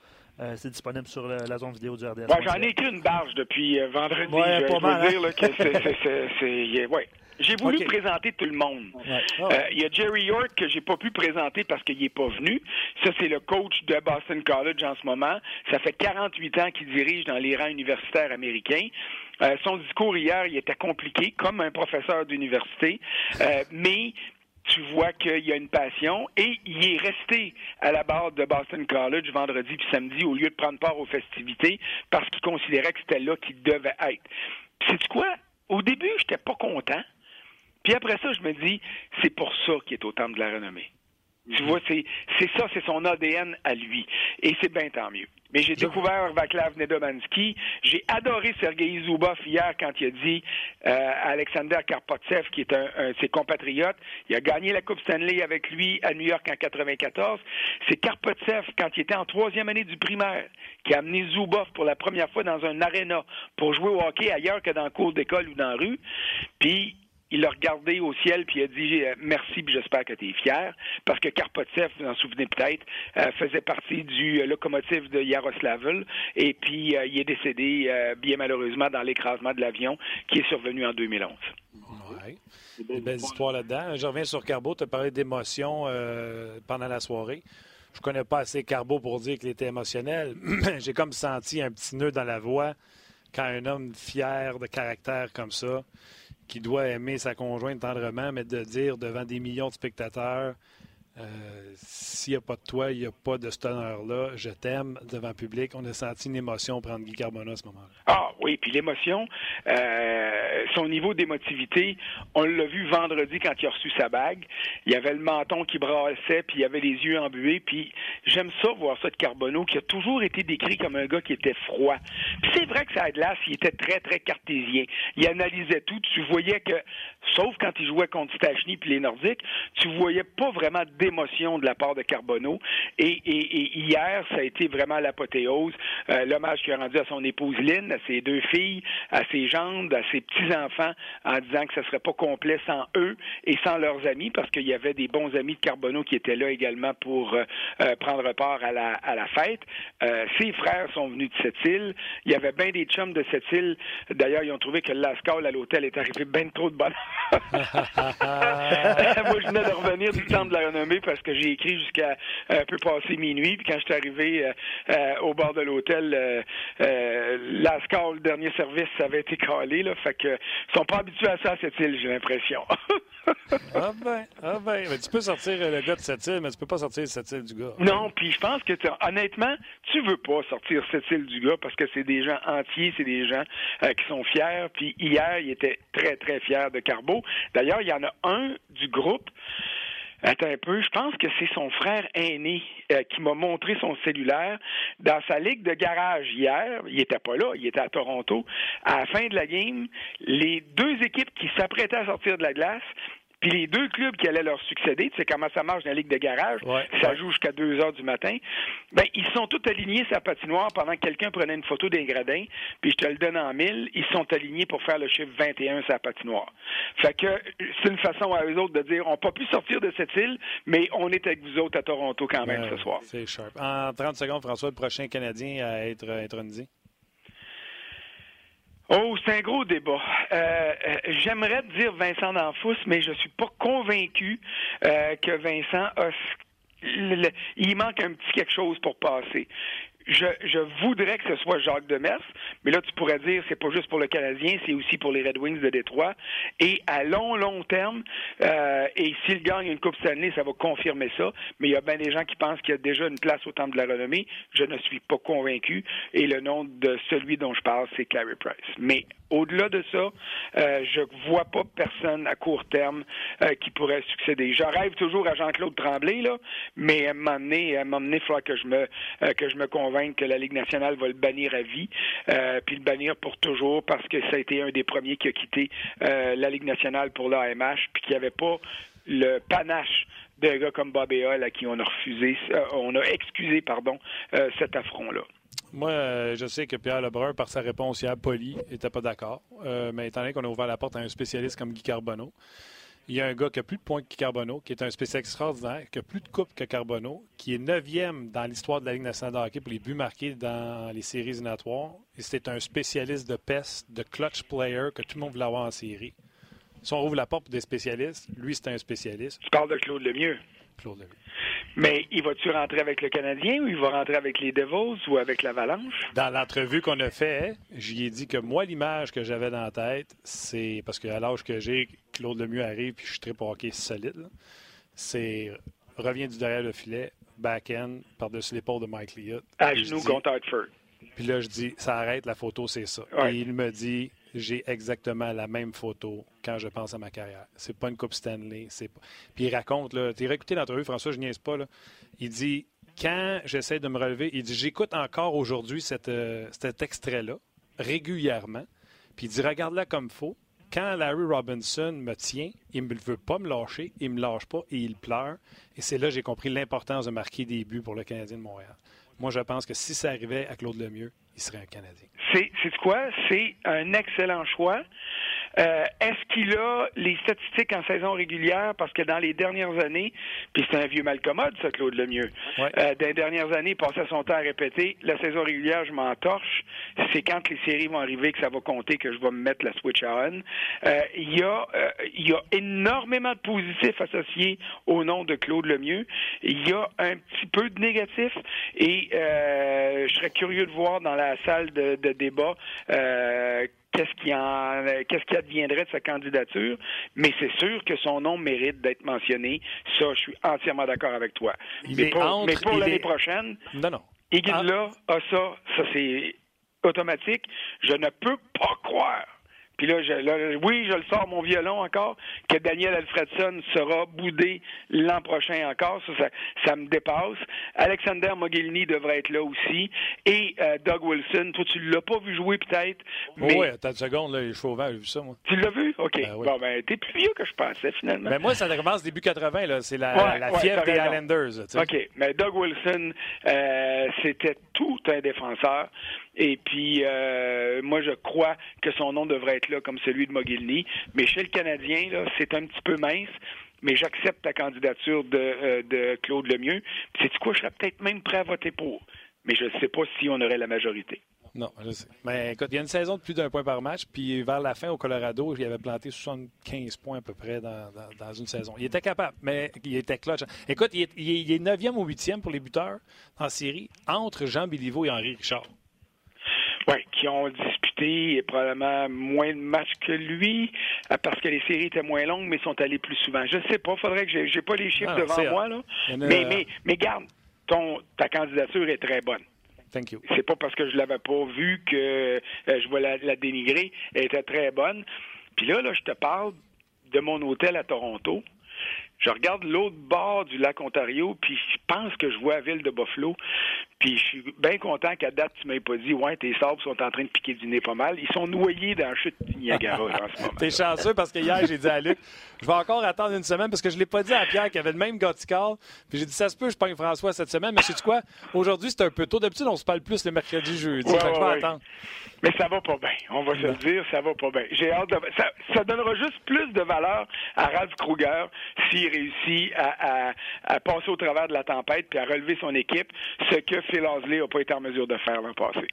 Euh, c'est disponible sur la, zone vidéo du RDS. J'en ai écrit une barge depuis euh, vendredi. je, pas mal, dire hein? que c'est... Ouais. J'ai voulu présenter tout le monde. Ah euh, il y a Jerry York que j'ai pas pu présenter parce qu'il n'est pas venu. Ça, c'est le coach de Boston College en ce moment. Ça fait 48 ans qu'il dirige dans les rangs universitaires américains. Euh, son discours hier, il était compliqué, comme un professeur d'université, euh, mais tu vois qu'il y a une passion et il est resté à la barre de Boston College vendredi puis samedi au lieu de prendre part aux festivités parce qu'il considérait que c'était là qu'il devait être. C'est quoi? Au début, j'étais pas content. Puis après ça, je me dis, c'est pour ça qu'il est au temple de la renommée. Tu mhm. vois, c'est ça, c'est son ADN à lui. Et c'est bien tant mieux. Mais j'ai découvert Vaclav Nedomansky. J'ai adoré Sergei Zubov hier quand il a dit euh, Alexander Karpotsev, qui est un, de ses compatriotes, il a gagné la Coupe Stanley avec lui à New York en 94. C'est Karpotsev, quand il était en troisième année du primaire, qui a amené Zubov pour la première fois dans un aréna pour jouer au hockey ailleurs que dans le cours d'école ou dans la rue. Puis il a regardé au ciel puis il a dit euh, merci puis j'espère que tu es fier parce que Karpotsev, vous en souvenez peut-être, euh, faisait partie du euh, locomotive de Yaroslavl et puis il est décédé bien malheureusement dans l'écrasement de l'avion qui est survenu en 2011. Oui. Des belles histoires là-dedans. Je reviens sur Carbo. Tu as parlé d'émotion pendant la soirée. Je connais pas assez Carbo pour dire qu'il était émotionnel. J'ai comme senti un petit nœud dans la voix quand un homme fier de caractère comme ça qui doit aimer sa conjointe tendrement, mais de dire devant des millions de spectateurs, euh, s'il n'y a pas de toi, il n'y a pas de ce honneur-là, je t'aime devant le public. On a senti une émotion prendre Guy Carbona à ce moment-là. Ah oui, puis l'émotion, euh, son niveau d'émotivité, on l'a vu vendredi quand il a reçu sa bague. Il y avait le menton qui brassait, puis il y avait les yeux embués. Puis j'aime ça, voir ça de Carbonneau, qui a toujours été décrit comme un gars qui était froid. Puis c'est vrai que ça a de l'as, il était très, très cartésien. Il analysait tout. Tu voyais que, sauf quand il jouait contre Stachny puis les Nordiques, tu voyais pas vraiment d'émotion de la part de Carbonneau. Et, hier, ça a été vraiment l'apothéose. Euh, l'hommage qu'il a rendu à son épouse Lynn, à ses deux filles, à ses gendres, à ses petits-enfants, en disant que ce serait pas complet sans eux et sans leurs amis, parce qu'il y avait des bons amis de Carbonneau qui étaient là également pour euh, euh, prendre part à la, à la fête. Euh, ses frères sont venus de cette île. Il y avait bien des chums de cette île. D'ailleurs, ils ont trouvé que l'ascale à l'hôtel est arrivé bien trop de bonheur. Moi, je venais de revenir du temps de la renommée parce que j'ai écrit jusqu'à un peu passer minuit. Puis quand je suis arrivé au bord de l'hôtel, l'ascale dernier service, ça avait été calé, là. Fait que, ils sont pas habitués à ça, cette île, j'ai l'impression. ah ben, ah ben. Mais tu peux sortir le gars de cette île, mais tu peux pas sortir cette île du gars. Non, puis je pense que, honnêtement, tu veux pas sortir cette île du gars parce que c'est des gens entiers, c'est des gens euh, qui sont fiers. Puis hier, il était très, très fier de D'ailleurs, il y en a un du groupe Attends un peu, je pense que c'est son frère aîné euh, qui m'a montré son cellulaire dans sa ligue de garage hier. Il était pas là, il était à Toronto. À la fin de la game, les deux équipes qui s'apprêtaient à sortir de la glace puis les deux clubs qui allaient leur succéder, tu sais comment ça marche dans la Ligue de garage, ça joue jusqu'à 2 heures du matin, ben ils sont tous alignés sa patinoire pendant que quelqu'un prenait une photo d'un gradin, puis je te le donne en mille, ils sont alignés pour faire le chiffre 21 sa patinoire. Fait que c'est une façon à eux autres de dire, on n'a pas pu sortir de cette île, mais on est avec vous autres à Toronto quand même ce soir. C'est sharp. En 30 secondes, François, le prochain Canadien à être intronisé? Oh, c'est un gros débat. Euh, euh, j'aimerais dire Vincent D'Anfous, mais je suis pas convaincu euh, que Vincent a il manque un petit quelque chose pour passer je, je, voudrais que ce soit Jacques Demers, mais là, tu pourrais dire c'est pas juste pour le Canadien, c'est aussi pour les Red Wings de Détroit. Et à long, long terme, euh, et s'il gagne une Coupe Stanley, ça va confirmer ça, mais il y a bien des gens qui pensent qu'il y a déjà une place au Temple de la Renommée. Je ne suis pas convaincu. Et le nom de celui dont je parle, c'est Carey Price. Mais au-delà de ça, euh, je vois pas personne à court terme euh, qui pourrait succéder. Je rêve toujours à Jean-Claude Tremblay, là, mais à donné, à il faudra que je me, euh, que je me convainque que la Ligue nationale va le bannir à vie, euh, puis le bannir pour toujours parce que ça a été un des premiers qui a quitté euh, la Ligue nationale pour l'AMH, puis qu'il n'y avait pas le panache d'un gars comme Bob Hall à qui on a refusé, euh, on a excusé, pardon, cet affront-là. Moi, je sais que Pierre Lebrun, par sa réponse hier poli, n'était pas d'accord. mais étant donné qu'on a ouvert la porte à un spécialiste comme Guy Carbonneau, il y a un gars qui a plus de points que Carbonneau, qui est un spécialiste extraordinaire, qui a plus de coupes que Carbonneau, qui est neuvième dans l'histoire de la Ligue nationale de hockey pour les buts marqués dans les séries éliminatoires. Et c'est un spécialiste de peste, de clutch player, que tout le monde voulait avoir en série. Si on ouvre la porte pour des spécialistes, lui, c'est un spécialiste. Tu parles de Claude Lemieux. Claude Lemieux. Mais il va-tu rentrer avec le Canadien ou il va rentrer avec les Devils ou avec l'Avalanche? Dans l'entrevue qu'on a fait, j'y ai dit que moi, l'image que j'avais dans la tête, c'est parce qu'à l'âge que j'ai, Claude Lemieux arrive puis je suis très hockey solide. C'est revient du derrière le filet, back-end, par-dessus l'épaule de Mike Liott. À genoux contre Hartford. Puis là, je dis, ça arrête, la photo, c'est ça. Ouais. Et il me dit, j'ai exactement la même photo quand je pense à ma carrière. C'est pas une Coupe Stanley. C'est pas... Puis il raconte, là, tu écouté l'entrevue, François, je niaise pas, là. Il dit, quand j'essaie de me relever, il dit, j'écoute encore aujourd'hui euh, cet extrait-là, régulièrement. Puis il dit, regarde-la comme faux. Quand Larry Robinson me tient, il ne veut pas me lâcher, il me lâche pas et il pleure. Et c'est là que j'ai compris l'importance de marquer des buts pour le Canadien de Montréal. Moi, je pense que si ça arrivait à Claude Lemieux, il serait un Canadien. C'est quoi? C'est un excellent choix. Euh, Est-ce qu'il a les statistiques en saison régulière? Parce que dans les dernières années, puis c'est un vieux malcommode, ça, Claude Lemieux. Ouais. Euh, dans les dernières années, il passait son temps à répéter la saison régulière, je m'en torche. C'est quand les séries vont arriver que ça va compter que je vais me mettre la switch on. Euh, il, y a, euh, il y a énormément de positifs associés au nom de Claude Lemieux. Il y a un petit peu de négatifs et euh, je serais curieux de voir dans la salle de, de débat euh, qu'est-ce qui en qu'est-ce qui adviendrait de sa candidature, mais c'est sûr que son nom mérite d'être mentionné. Ça, je suis entièrement d'accord avec toi. Il mais pour, entre- mais pour l'année est- prochaine, Non, non. Iguodala a ça, ça c'est automatique. Je ne peux pas croire. Puis là, je, là, oui, je le sors mon violon encore, que Daniel Alfredson sera boudé l'an prochain encore. Ça, ça, ça me dépasse. Alexander Mogilny devrait être là aussi. Et euh, Doug Wilson, toi, tu l'as pas vu jouer peut-être, Oh, mais ouais, attends une seconde, là, il est chauvin, j'ai vu ça, moi. tu l'as vu? OK. Ben oui. Bon, ben, t'es plus vieux que je pensais, finalement. Mais moi, ça commence début 80, là. C'est la, Ouais, la ouais, fièvre des sais. OK. Mais Doug Wilson, euh, c'était tout un défenseur. Et puis, euh, moi, je crois que son nom devrait être là comme celui de Mogilny. Mais chez le Canadien, là, c'est un petit peu mince. Mais j'accepte ta candidature de, euh, de Claude Lemieux. Sais-tu quoi? Je serais peut-être même prêt à voter pour. Mais je ne sais pas si on aurait la majorité. Non, je sais. Mais écoute, il y a une saison de plus d'un point par match, puis vers la fin, au Colorado, il avait planté 75 points à peu près dans, dans- dans une saison. Il était capable, mais il était clutch. Écoute, il est, il est- il est 9e ou 8e pour les buteurs en série, entre Jean Béliveau et Henri Richard. Oui, qui ont disputé probablement moins de matchs que lui, euh, parce que les séries étaient moins longues, mais sont allés plus souvent. Je sais pas, faudrait que j'ai, pas les chiffres Ah, devant moi, là. A- Mais, mais, mais garde, ton, ta candidature est très bonne. Thank you. C'est pas parce que je l'avais pas vu que euh, je vais la, la dénigrer. Elle était très bonne. Puis là, là, je te parle de mon hôtel à Toronto. Je regarde l'autre bord du lac Ontario, puis je pense que je vois la ville de Buffalo. Puis je suis bien content qu'à date, tu m'aies pas dit, ouais, tes sables sont en train de piquer du nez pas mal. Ils sont noyés dans la chute du Niagara en ce moment. T'es chanceux parce que hier, j'ai dit à Luc, je vais encore attendre une semaine parce que je ne l'ai pas dit à Pierre qui avait le même Gotical. Puis j'ai dit, ça se peut, je pogne François cette semaine. Mais sais-tu quoi? Aujourd'hui, c'est un peu tôt. D'habitude, on se parle plus le mercredi, jeudi. Ouais, Fait que je vais ouais. attendre. Mais ça va pas bien. On va se le dire, ça va pas bien. J'ai hâte de. Ça, ça donnera juste plus de valeur à Ralph Kruger s'il réussit à, à- à passer au travers de la tempête puis à relever son équipe, ce que Phil Ansley n'a pas été en mesure de faire l'an passé.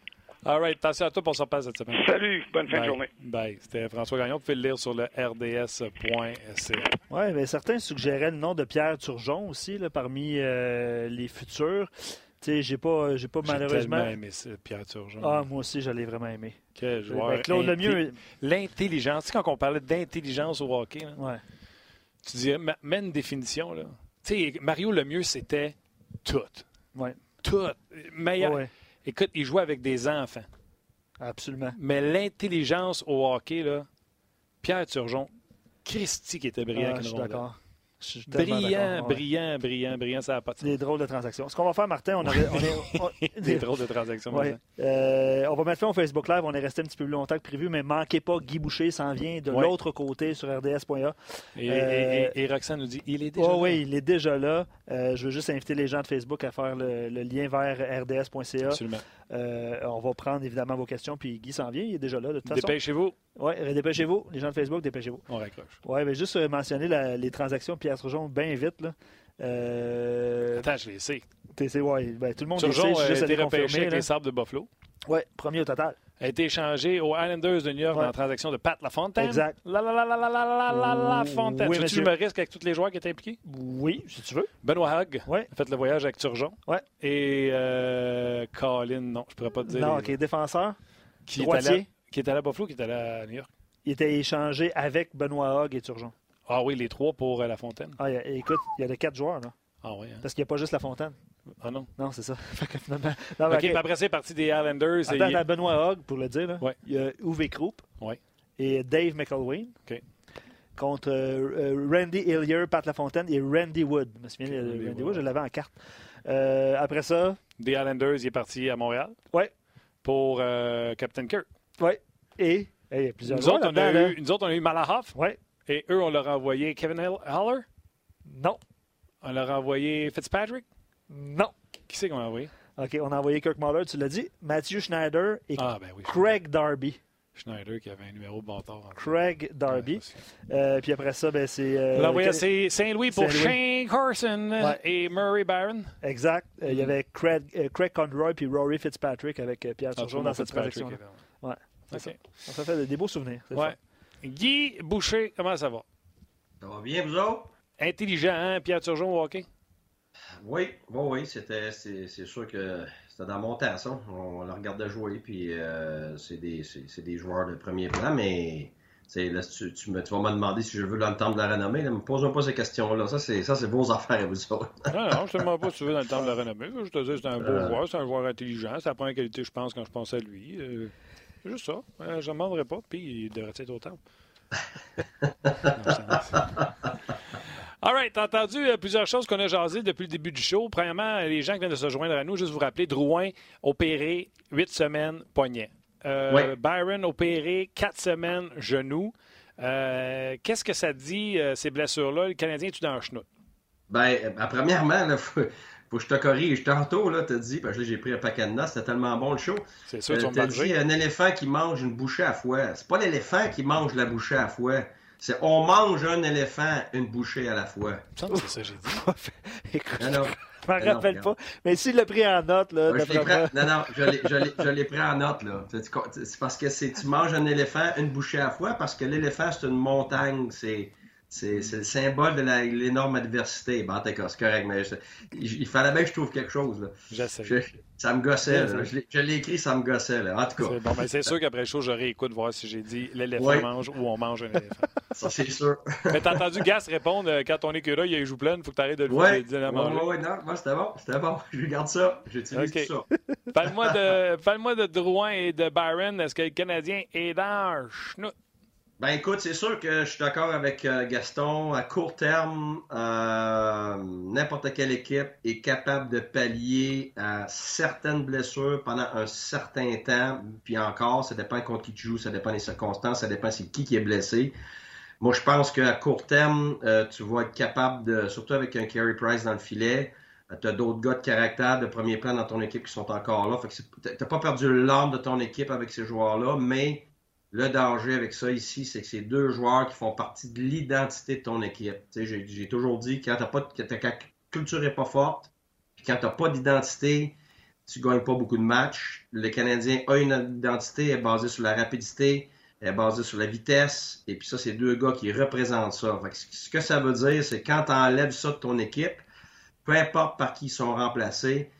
All right. Attention à toi pour se repasse cette semaine. Salut, bonne fin de Bye. journée. Bye. C'était François Gagnon. Vous pouvez le lire sur le rds.ca. Oui, mais certains suggéraient le nom de Pierre Turgeon aussi, là, parmi euh, les futurs. Tu sais, j'ai pas, j'ai pas J'ai malheureusement. tellement aimé Pierre Turgeon. Ah, moi aussi, je l'ai vraiment aimé. Quel joueur. Ben, Claude inté- Lemieux, L'intelligence. Tu sais, quand on parlait d'intelligence au hockey, là, ouais. Tu disais, ma- mets une définition. Là. Tu sais, Mario Lemieux, c'était tout. Ouais. Tout. Meilleur. Ouais, Écoute, il jouait avec des enfants. absolument. Mais l'intelligence au hockey, là, Pierre Turgeon, Christy qui était brillant Ah, je suis d'accord. Brillant, brillant, brillant, brillant, ça n'a pas de sens. Des drôles de transactions. Ce qu'on va faire, Martin, on, aurait- on est. on- Des drôles de transactions. Ouais. Euh, on va mettre fin au Facebook Live. On est resté un petit peu plus longtemps que prévu, mais manquez pas, Guy Boucher s'en vient de Ouais. l'autre côté sur rds.a. Et, et- Euh, et- et Roxane nous dit il est déjà. Oh là. oui, il est déjà là. Euh, je veux juste inviter les gens de Facebook à faire le, le lien vers rds.ca. Absolument. Euh, on va prendre évidemment vos questions, puis Guy s'en vient. Il est déjà là, de toute façon. Dépêchez-vous, Ouais, dépêchez-vous. Les gens de Facebook, dépêchez-vous. on raccroche. Ouais, mais juste euh, mentionner la- les transactions Pierre Turgeon bien vite. Là. Euh, Attends, je t'es- c'est- ouais, ben, tout le monde le Turgeon sait, juste les repêché confirmer. avec là. les Sabres de Buffalo. Ouais, premier au total a été échangé aux Islanders de New York dans la transaction de Pat Lafontaine. Exact. La la la la la la la la Lafontaine. Oui, tu me risques avec tous les joueurs qui étaient impliqués? Oui, si tu veux. Benoît Hug ouais. a fait le voyage avec Turgeon. Ouais. Et euh, Colin, non, je pourrais pas te dire. Non, qui est défenseur. Qui est, allé, qui est allé à Buffalo, qui est allé à New York. Il était échangé avec Benoît Hug et Turgeon. Ah oui, les trois pour euh, La Fontaine. Ah, écoute, il y a les quatre joueurs. Là. Ah oui, hein? Parce qu'il n'y a pas juste la Fontaine. Ah non. Non, c'est ça. Finalement- Non, OK, OK. puis après, c'est parti des Islanders. Attends, et- Benoît Hogg, pour le dire, là. Ouais. il y a Uwe Krupp Ouais. et Dave McElwain. OK. Contre euh, euh, Randy Hillier, Pat Lafontaine et Randy Wood. Je me souviens de Randy Randy Wood. Wood, je l'avais en carte. Euh, après ça, Des Islanders, il est parti à Montréal. Ouais. Pour euh, Captain Kirk. ouais. Et, hey, il y a plusieurs Nous autres, on a eu, nous autres, on a eu Malahoff. Ouais. Et eux, on leur a envoyé Kevin Hall- Haller? Non. On leur a envoyé Fitzpatrick? Non. Qui c'est qu'on a envoyé? OK, on a envoyé Kirk Muller, tu l'as dit. Matthew Schneider et Ah, ben oui. Craig Darby. Schneider qui avait un numéro de bâtard. en Craig Darby. Ouais, c'est- Euh, puis après ça, ben, c'est. euh, l'a Saint- Saint-Louis pour. Shane Carson Ouais. et Murray Barron. Exact. Euh. Il y avait Craig, euh, Craig Conroy puis Rory Fitzpatrick avec euh, Pierre Ah, Turgeon dans cette évidemment. Ouais. Ça fait des beaux souvenirs. c'est Ouais. Guy Boucher, comment ça va? Ça va bien, vous autres? Intelligent, hein, Pierre Turgeon au hockey? Oui, oui, oui, c'était, c'est, c'est sûr que c'était dans mon temps, ça. On, le regardait jouer, puis euh, c'est, des, c'est, c'est des joueurs de premier plan, mais là, tu, tu, me, tu vas me demander si je veux dans le temple de la renommée. Ne me pose pas ces questions-là. Ça, c'est, ça, c'est vos affaires, vous autres. Non, non, je te demande pas si tu veux dans le temps de la renommée. Je te dis, c'est un beau Euh. joueur, c'est un joueur intelligent. C'est la première qualité, je pense, quand je pense à lui. Euh, c'est juste ça. Euh, je ne demanderai pas, puis il devrait être au temple. All right, t'as entendu euh, plusieurs choses qu'on a jasées depuis le début du show. Premièrement, les gens qui viennent de se joindre à nous, juste vous rappeler, Drouin opéré huit semaines poignet. Euh, Ouais. Byron opéré quatre semaines genou. Euh, Qu'est-ce que ça dit, ces blessures-là? Le Canadien est-tu dans le chenoute? Ben, euh, premièrement, il faut, faut que je te corrige. Tantôt, là, t'as dit, parce que là, j'ai pris un paquet de c'était tellement bon le show. C'est sûr, tu corriger. dit un éléphant qui mange une bouchée à fois. C'est pas l'éléphant qui mange la bouchée à fois. C'est on mange un éléphant une bouchée à la fois. C'est ça que j'ai dit. Écoute, Non, non. je m'en rappelle pas. Mais s'il l'a pris en note, là, Moi, je non, non, je l'ai- pris en note, là. C'est c'est parce que c'est tu manges un éléphant une bouchée à la fois, parce que l'éléphant, c'est une montagne. C'est. C'est le symbole de l'énorme adversité. Bon, d'accord, c'est correct, mais je- il, il fallait bien que je trouve quelque chose. Là. Je- ça me gossait. Là. Je l'ai- écrit, ça me gossait. Là. En tout cas, C'est bon, c'est sûr qu'après le show, je réécoute voir si j'ai dit l'éléphant Ouais. mange ou on mange un éléphant. ça c'est sûr. Mais t'as entendu Gas répondre euh, quand ton écureuil il a les joues pleines, faut que t'arrêtes de le Ouais, de le ouais, manger. ouais, non, moi c'était bon, c'était bon. Je regarde ça, j'utilise Ok. tout ça. Parle-moi de, parle-moi de Drouin et de Byron. Est-ce que le Canadien est dans le chenoute? Ben écoute, c'est sûr que je suis d'accord avec euh, Gaston. À court terme, euh, n'importe quelle équipe est capable de pallier à certaines blessures pendant un certain temps. Puis encore, ça dépend contre qui tu joues, ça dépend des circonstances, ça dépend c'est qui qui est blessé. Moi, je pense qu'à court terme, euh, tu vas être capable de, surtout avec un Carey Price dans le filet, tu as d'autres gars de caractère, de premier plan dans ton équipe qui sont encore là. Fait que t'as pas perdu l'âme de ton équipe avec ces joueurs-là, mais le danger avec ça ici, c'est que c'est deux joueurs qui font partie de l'identité de ton équipe. J'ai toujours dit, quand, pas, de- quand ta culture n'est pas forte, puis quand tu n'as pas d'identité, tu gagnes pas beaucoup de matchs. Le Canadien a une identité, est basée sur la rapidité, est basée sur la vitesse, et puis ça, c'est deux gars qui représentent ça. Ce que ça veut dire, c'est quand tu enlèves ça de ton équipe, peu importe par qui ils sont remplacés,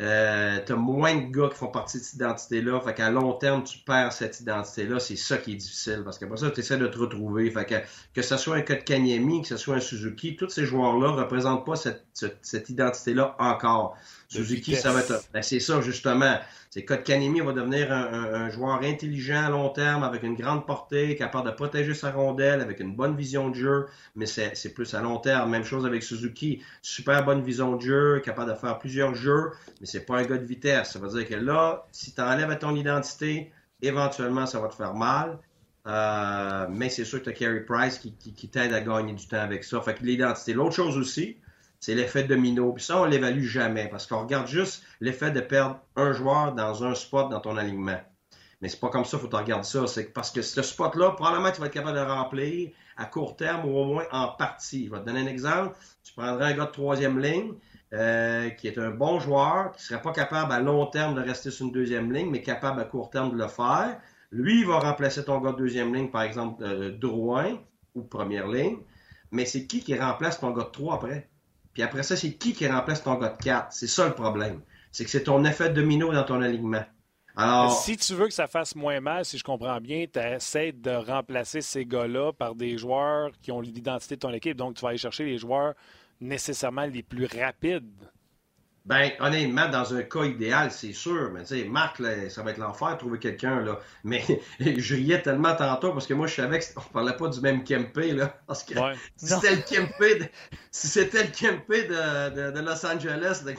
euh, tu as moins de gars qui font partie de cette identité-là. Fait qu'à long terme, tu perds cette identité-là. C'est ça qui est difficile. Parce qu'après ça, tu essaies de te retrouver. Fait que, que ce soit un Kotkaniemi, que ce soit un Suzuki, tous ces joueurs-là ne représentent pas cette, cette, cette identité-là encore. Suzuki, vitesse. ça va être. Ben, c'est ça, justement. C'est Kotkaniemi va devenir un, un- un joueur intelligent à long terme, avec une grande portée, capable de protéger sa rondelle, avec une bonne vision de jeu, mais c'est c'est plus à long terme. Même chose avec Suzuki. Super bonne vision de jeu, capable de faire plusieurs jeux, mais c'est pas un gars de vitesse. Ça veut dire que là, si tu enlèves à ton identité, éventuellement, ça va te faire mal. Euh, mais c'est sûr que tu as Carey Price qui, qui, qui t'aide à gagner du temps avec ça. Fait que l'identité. L'autre chose aussi, c'est l'effet domino. Puis ça, on l'évalue jamais parce qu'on regarde juste l'effet de perdre un joueur dans un spot dans ton alignement. Mais c'est pas comme ça, faut que tu regardes ça. C'est parce que ce spot-là, probablement, tu vas être capable de le remplir à court terme ou au moins en partie. Je vais te donner un exemple. Tu prendrais un gars de troisième ligne, euh, qui est un bon joueur, qui serait pas capable à long terme de rester sur une deuxième ligne, mais capable à court terme de le faire. Lui, il va remplacer ton gars de deuxième ligne, par exemple, euh, ou première ligne. Mais c'est qui qui remplace ton gars de 3 après? Puis après ça, c'est qui qui remplace ton gars de 4? C'est ça le problème. C'est que c'est ton effet domino dans ton alignement. Alors, si tu veux que ça fasse moins mal, si je comprends bien, tu essaies de remplacer ces gars-là par des joueurs qui ont l'identité de ton équipe. Donc, tu vas aller chercher les joueurs nécessairement les plus rapides. Ben, honnêtement, dans un cas idéal, c'est sûr. Mais tu sais, Marc, ça va être l'enfer de trouver quelqu'un, là. Mais je riais tellement tantôt parce que moi, je savais qu'on parlait pas du même Kempe, là. Parce que si c'était le Kempe de, si c'était le Kempe de, de, Los Angeles, de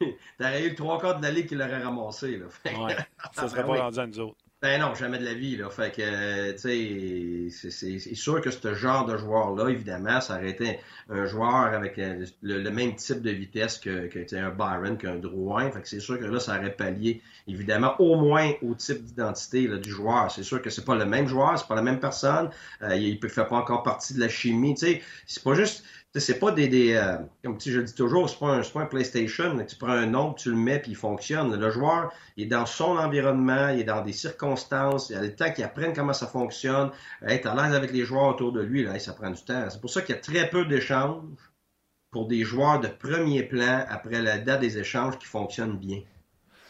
t'aurais eu le trois quarts de la ligue qui l'aurait ramassé, là. ouais, ça serait pas rendu à nous autres. Ben non, jamais de la vie. Là. Fait que, tu sais, c'est sûr que ce genre de joueur-là, évidemment, ça aurait été un joueur avec euh, le, même type de vitesse que, que un Byron, qu'un Drouin. Fait que c'est sûr que là, ça aurait pallié, évidemment, au moins au type d'identité du joueur. C'est sûr que c'est pas le même joueur, c'est pas la même personne. Euh, il ne fait pas encore partie de la chimie. Tu sais, c'est pas juste c'est pas des, des euh, comme je le dis toujours, c'est pas, un, pas un PlayStation. Tu prends un nom, tu le mets, puis il fonctionne. Le joueur, il est dans son environnement, il est dans des circonstances, il a le temps qu'il apprenne comment ça fonctionne, être à l'aise avec les joueurs autour de lui, là, ça prend du temps. C'est pour ça qu'il y a très peu d'échanges pour des joueurs de premier plan après la date des échanges qui fonctionnent bien.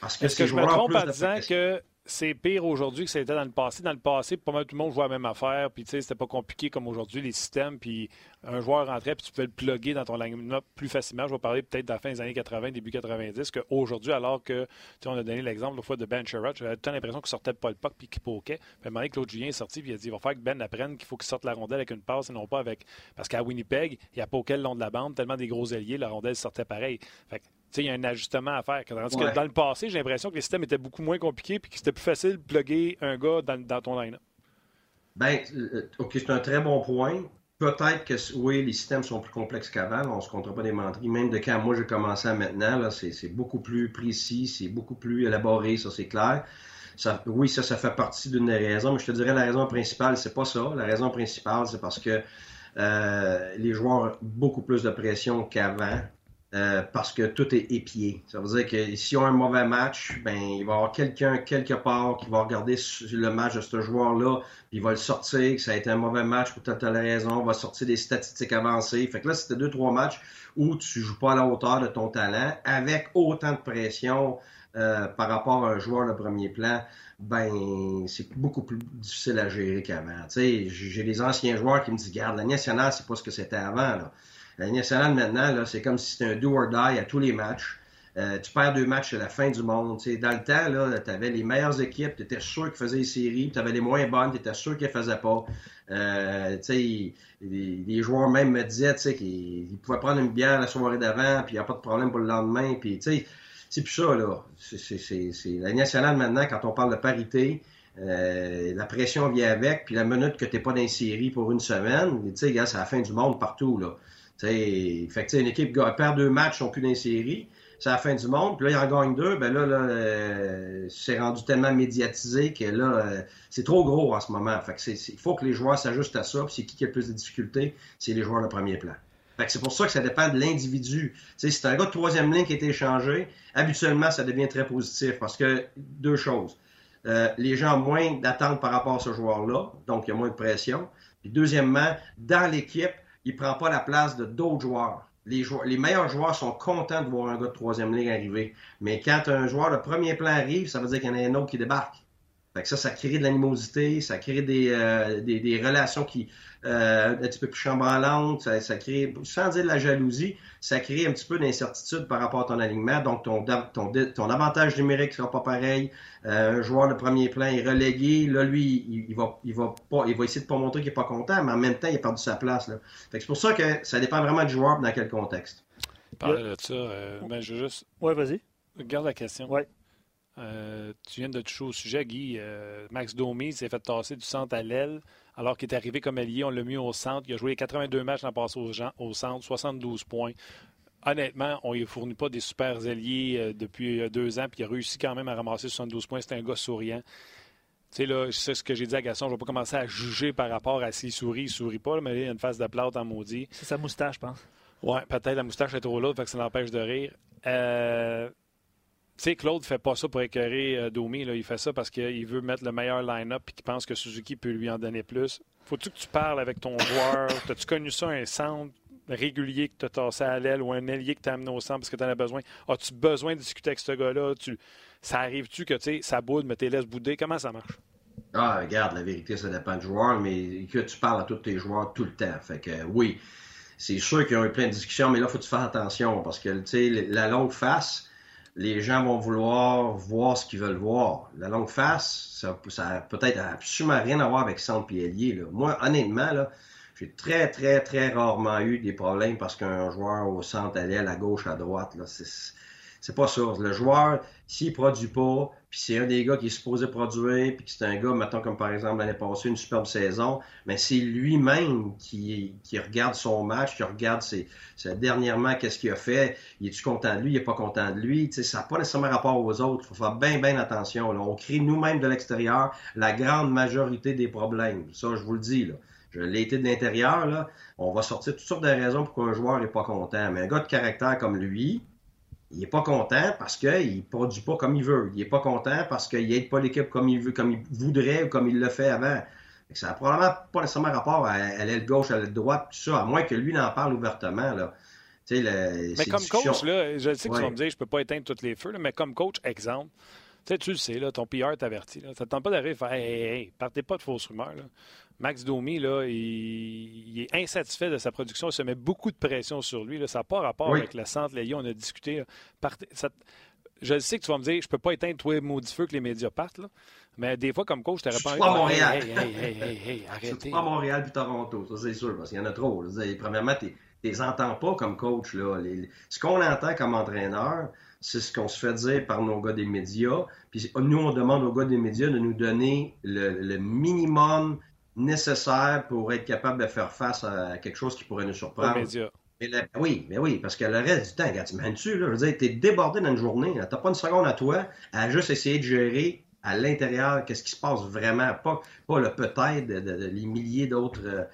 Parce que, Est-ce que je me trompe en disant que c'est pire aujourd'hui que c'était dans le passé. Dans le passé, pas mal tout le monde jouait la même affaire, puis tu c'était pas compliqué comme aujourd'hui, les systèmes, puis un joueur rentrait, puis tu pouvais le plugger dans ton line-up plus facilement. Je vais parler peut-être de la fin des années 80, début 90, qu'aujourd'hui, alors que, tu on a donné l'exemple la fois de Ben Sherrod, j'avais tout l'impression qu'il sortait pas le puck puis qu'il poquait. Puis à un moment donné, Claude Julien est sorti, puis il a dit, il va faire que Ben apprenne qu'il faut qu'il sorte la rondelle avec une passe et non pas avec. Parce qu'à Winnipeg, il y a poqué le long de la bande, tellement des gros ailiers, la rondelle sortait pareil. Il y a un ajustement à faire. dans le passé, j'ai l'impression que les systèmes étaient beaucoup moins compliqués et que c'était plus facile de plugger un gars dans, ton line-up. Ben, euh, OK, c'est un très bon point. Peut-être que oui, les systèmes sont plus complexes qu'avant. On ne se comptera pas des menteries. Même de quand moi j'ai commencé à maintenant, c'est beaucoup plus précis, c'est beaucoup plus élaboré, ça c'est clair. Ça, oui, ça, ça fait partie d'une des raisons, mais je te dirais la raison principale, c'est pas ça. La raison principale, c'est parce que euh, les joueurs ont beaucoup plus de pression qu'avant. Euh, parce que tout est épié. Ça veut dire que s'ils ont un mauvais match, ben il va y avoir quelqu'un quelque part qui va regarder le match de ce joueur-là, puis il va le sortir, que ça a été un mauvais match pour telle raison, va sortir des statistiques avancées. Fait que là, c'était deux, trois matchs où tu joues pas à la hauteur de ton talent, avec autant de pression euh, par rapport à un joueur de premier plan, ben c'est beaucoup plus difficile à gérer qu'avant. J'ai des anciens joueurs qui me disent, garde, la nationale, c'est pas ce que c'était avant. Là. La nationale, maintenant, c'est comme si c'était un do or die à tous les matchs. Euh, tu perds deux matchs à la fin du monde. dans le temps, tu avais les meilleures équipes, tu étais sûr qu'ils faisaient les séries, tu avais les moins bonnes, tu étais sûr qu'ils ne faisaient pas. Euh, les, joueurs même me disaient qu'ils pouvaient prendre une bière la soirée d'avant, puis il n'y a pas de problème pour le lendemain. Puis, c'est plus ça. Là. C'est, la nationale maintenant, quand on parle de parité, euh, la pression vient avec, puis la minute que tu n'es pas dans les séries pour une semaine, c'est la fin du monde partout. Là. Fait que, une équipe perd deux matchs, sont plus dans série. C'est la fin du monde. Puis là, il en gagne deux. Ben là, là euh, c'est rendu tellement médiatisé que là, euh, c'est trop gros en ce moment. Fait que il faut que les joueurs s'ajustent à ça. Puis c'est qui qui a le plus de difficultés? C'est les joueurs de premier plan. Fait que c'est pour ça que ça dépend de l'individu. Si c'est un gars de troisième ligne qui a été échangé, habituellement, ça devient très positif parce que deux choses. Euh, les gens ont moins d'attentes par rapport à ce joueur-là, donc il y a moins de pression. Puis deuxièmement, dans l'équipe, il prend pas la place de d'autres joueurs. Les, joueurs. les meilleurs joueurs sont contents de voir un gars de troisième ligne arriver. Mais quand un joueur de premier plan arrive, ça veut dire qu'il y en a un autre qui débarque. Fait que ça, ça crée de l'animosité, ça crée des, euh, des, des, relations qui euh, un petit peu plus chambranlantes, ça, ça, crée, sans dire de la jalousie, ça crée un petit peu d'incertitude par rapport à ton alignement. Donc, ton, ton, ton avantage numérique sera pas pareil. Euh, un joueur de premier plan est relégué. Là, lui, il, va, il va pas, il va essayer de pas montrer qu'il est pas content, mais en même temps, il a perdu sa place. Là. Fait que c'est pour ça que ça dépend vraiment du joueur dans quel contexte. Parler de ça, euh, ben, je juste. Ouais, vas-y. Garde la question. Ouais. Euh, tu viens de toucher au sujet, Guy. Euh, Max Domi s'est fait tasser du centre à l'aile alors qu'il est arrivé comme allié. On l'a mis au centre. Il a joué 82 matchs l'an passé au, au, centre, 72 points. Honnêtement, on ne fournit pas des super alliés euh, depuis deux ans, puis il a réussi quand même à ramasser 72 points. C'est un gars souriant. Tu sais, là, c'est ce que j'ai dit à Gaston. Je ne vais pas commencer à juger par rapport à s'il sourit, il sourit pas, mais il a une face de plate en maudit. C'est sa moustache, je pense. Ouais, peut-être la moustache est trop lourde, fait que ça l'empêche de rire. Euh, sais, Claude fait pas ça pour écœurer euh, Domi. Là. Il fait ça parce qu'il veut mettre le meilleur line-up et qu'il pense que Suzuki peut lui en donner plus. Faut-tu que tu parles avec ton joueur? T'as-tu connu ça, un centre régulier que tu as tassé à l'aile ou un ailier que tu as amené au centre parce que tu en as besoin? As-tu besoin de discuter avec ce gars-là? Tu... Ça arrive-tu que, tu sais, ça boude, mais tu laisses bouder? Comment ça marche? Ah, regarde, la vérité, ça dépend du joueur, mais que tu parles à tous tes joueurs tout le temps. Fait que oui, c'est sûr qu'il y a eu plein de discussions, mais là, il faut que tu fasses attention parce que, tu sais, la longue face, les gens vont vouloir voir ce qu'ils veulent voir. La longue face, ça, ça peut-être absolument rien à voir avec centre là. Moi, honnêtement, là, j'ai très, très, très rarement eu des problèmes parce qu'un joueur au centre allait à la gauche, à droite. Là. C'est pas ça. Le joueur, s'il produit pas, puis c'est un des gars qui est supposé produire, puis c'est un gars, mettons comme par exemple l'année passée, une superbe saison, mais c'est lui-même qui, qui regarde son match, qui regarde ses, dernièrement qu'est-ce qu'il a fait, il est-tu content de lui, il est pas content de lui, ça n'a pas nécessairement rapport aux autres, il faut faire bien, bien attention. Là. On crée nous-mêmes de l'extérieur la grande majorité des problèmes. Ça, je vous le dis. Là. Je l'ai été de l'intérieur, là. On va sortir toutes sortes de raisons pour qu'un joueur n'est pas content. Mais un gars de caractère comme lui, il est pas content parce qu'il ne produit pas comme il veut. Il est pas content parce qu'il n'aide pas l'équipe comme il veut, comme il voudrait ou comme il le fait avant. Ça n'a probablement pas nécessairement rapport à, l'aile gauche, à l'aile droite, tout ça, à moins que lui n'en parle ouvertement. Là. Le, mais comme coach, là, je sais que tu vas me dire je peux pas éteindre tous les feux, mais comme coach, exemple, tu le sais, là, ton PR t'avertit. Ça ne tente pas d'arriver et faire Hey, hey, partez pas de fausses rumeurs. Là. Max Domi, là, il, est insatisfait de sa production. Il se met beaucoup de pression sur lui. Là. Ça n'a pas rapport avec le centre Léon. On a discuté. je sais que tu vas me dire je peux pas éteindre tous les maudits feux que les médias partent. Là. Mais des fois, comme coach, tu n'aurais pas envie de Montréal. Hey, hey, hey, hey, arrêtez. pas Montréal puis Toronto, ça c'est sûr, parce qu'il y en a trop. Premièrement, tu ne les entends pas comme coach. Là. ce qu'on entend comme entraîneur, c'est ce qu'on se fait dire par nos gars des médias. Puis nous, on demande aux gars des médias de nous donner le, minimum nécessaire pour être capable de faire face à quelque chose qui pourrait nous surprendre. oui, mais oui, parce que le reste du temps, quand tu mènes dessus, là, je veux dire, t'es débordé dans une journée, t'as pas une seconde à toi à juste essayer de gérer à l'intérieur qu'est-ce qui se passe vraiment, pas, pas le peut-être de, les milliers d'autres euh,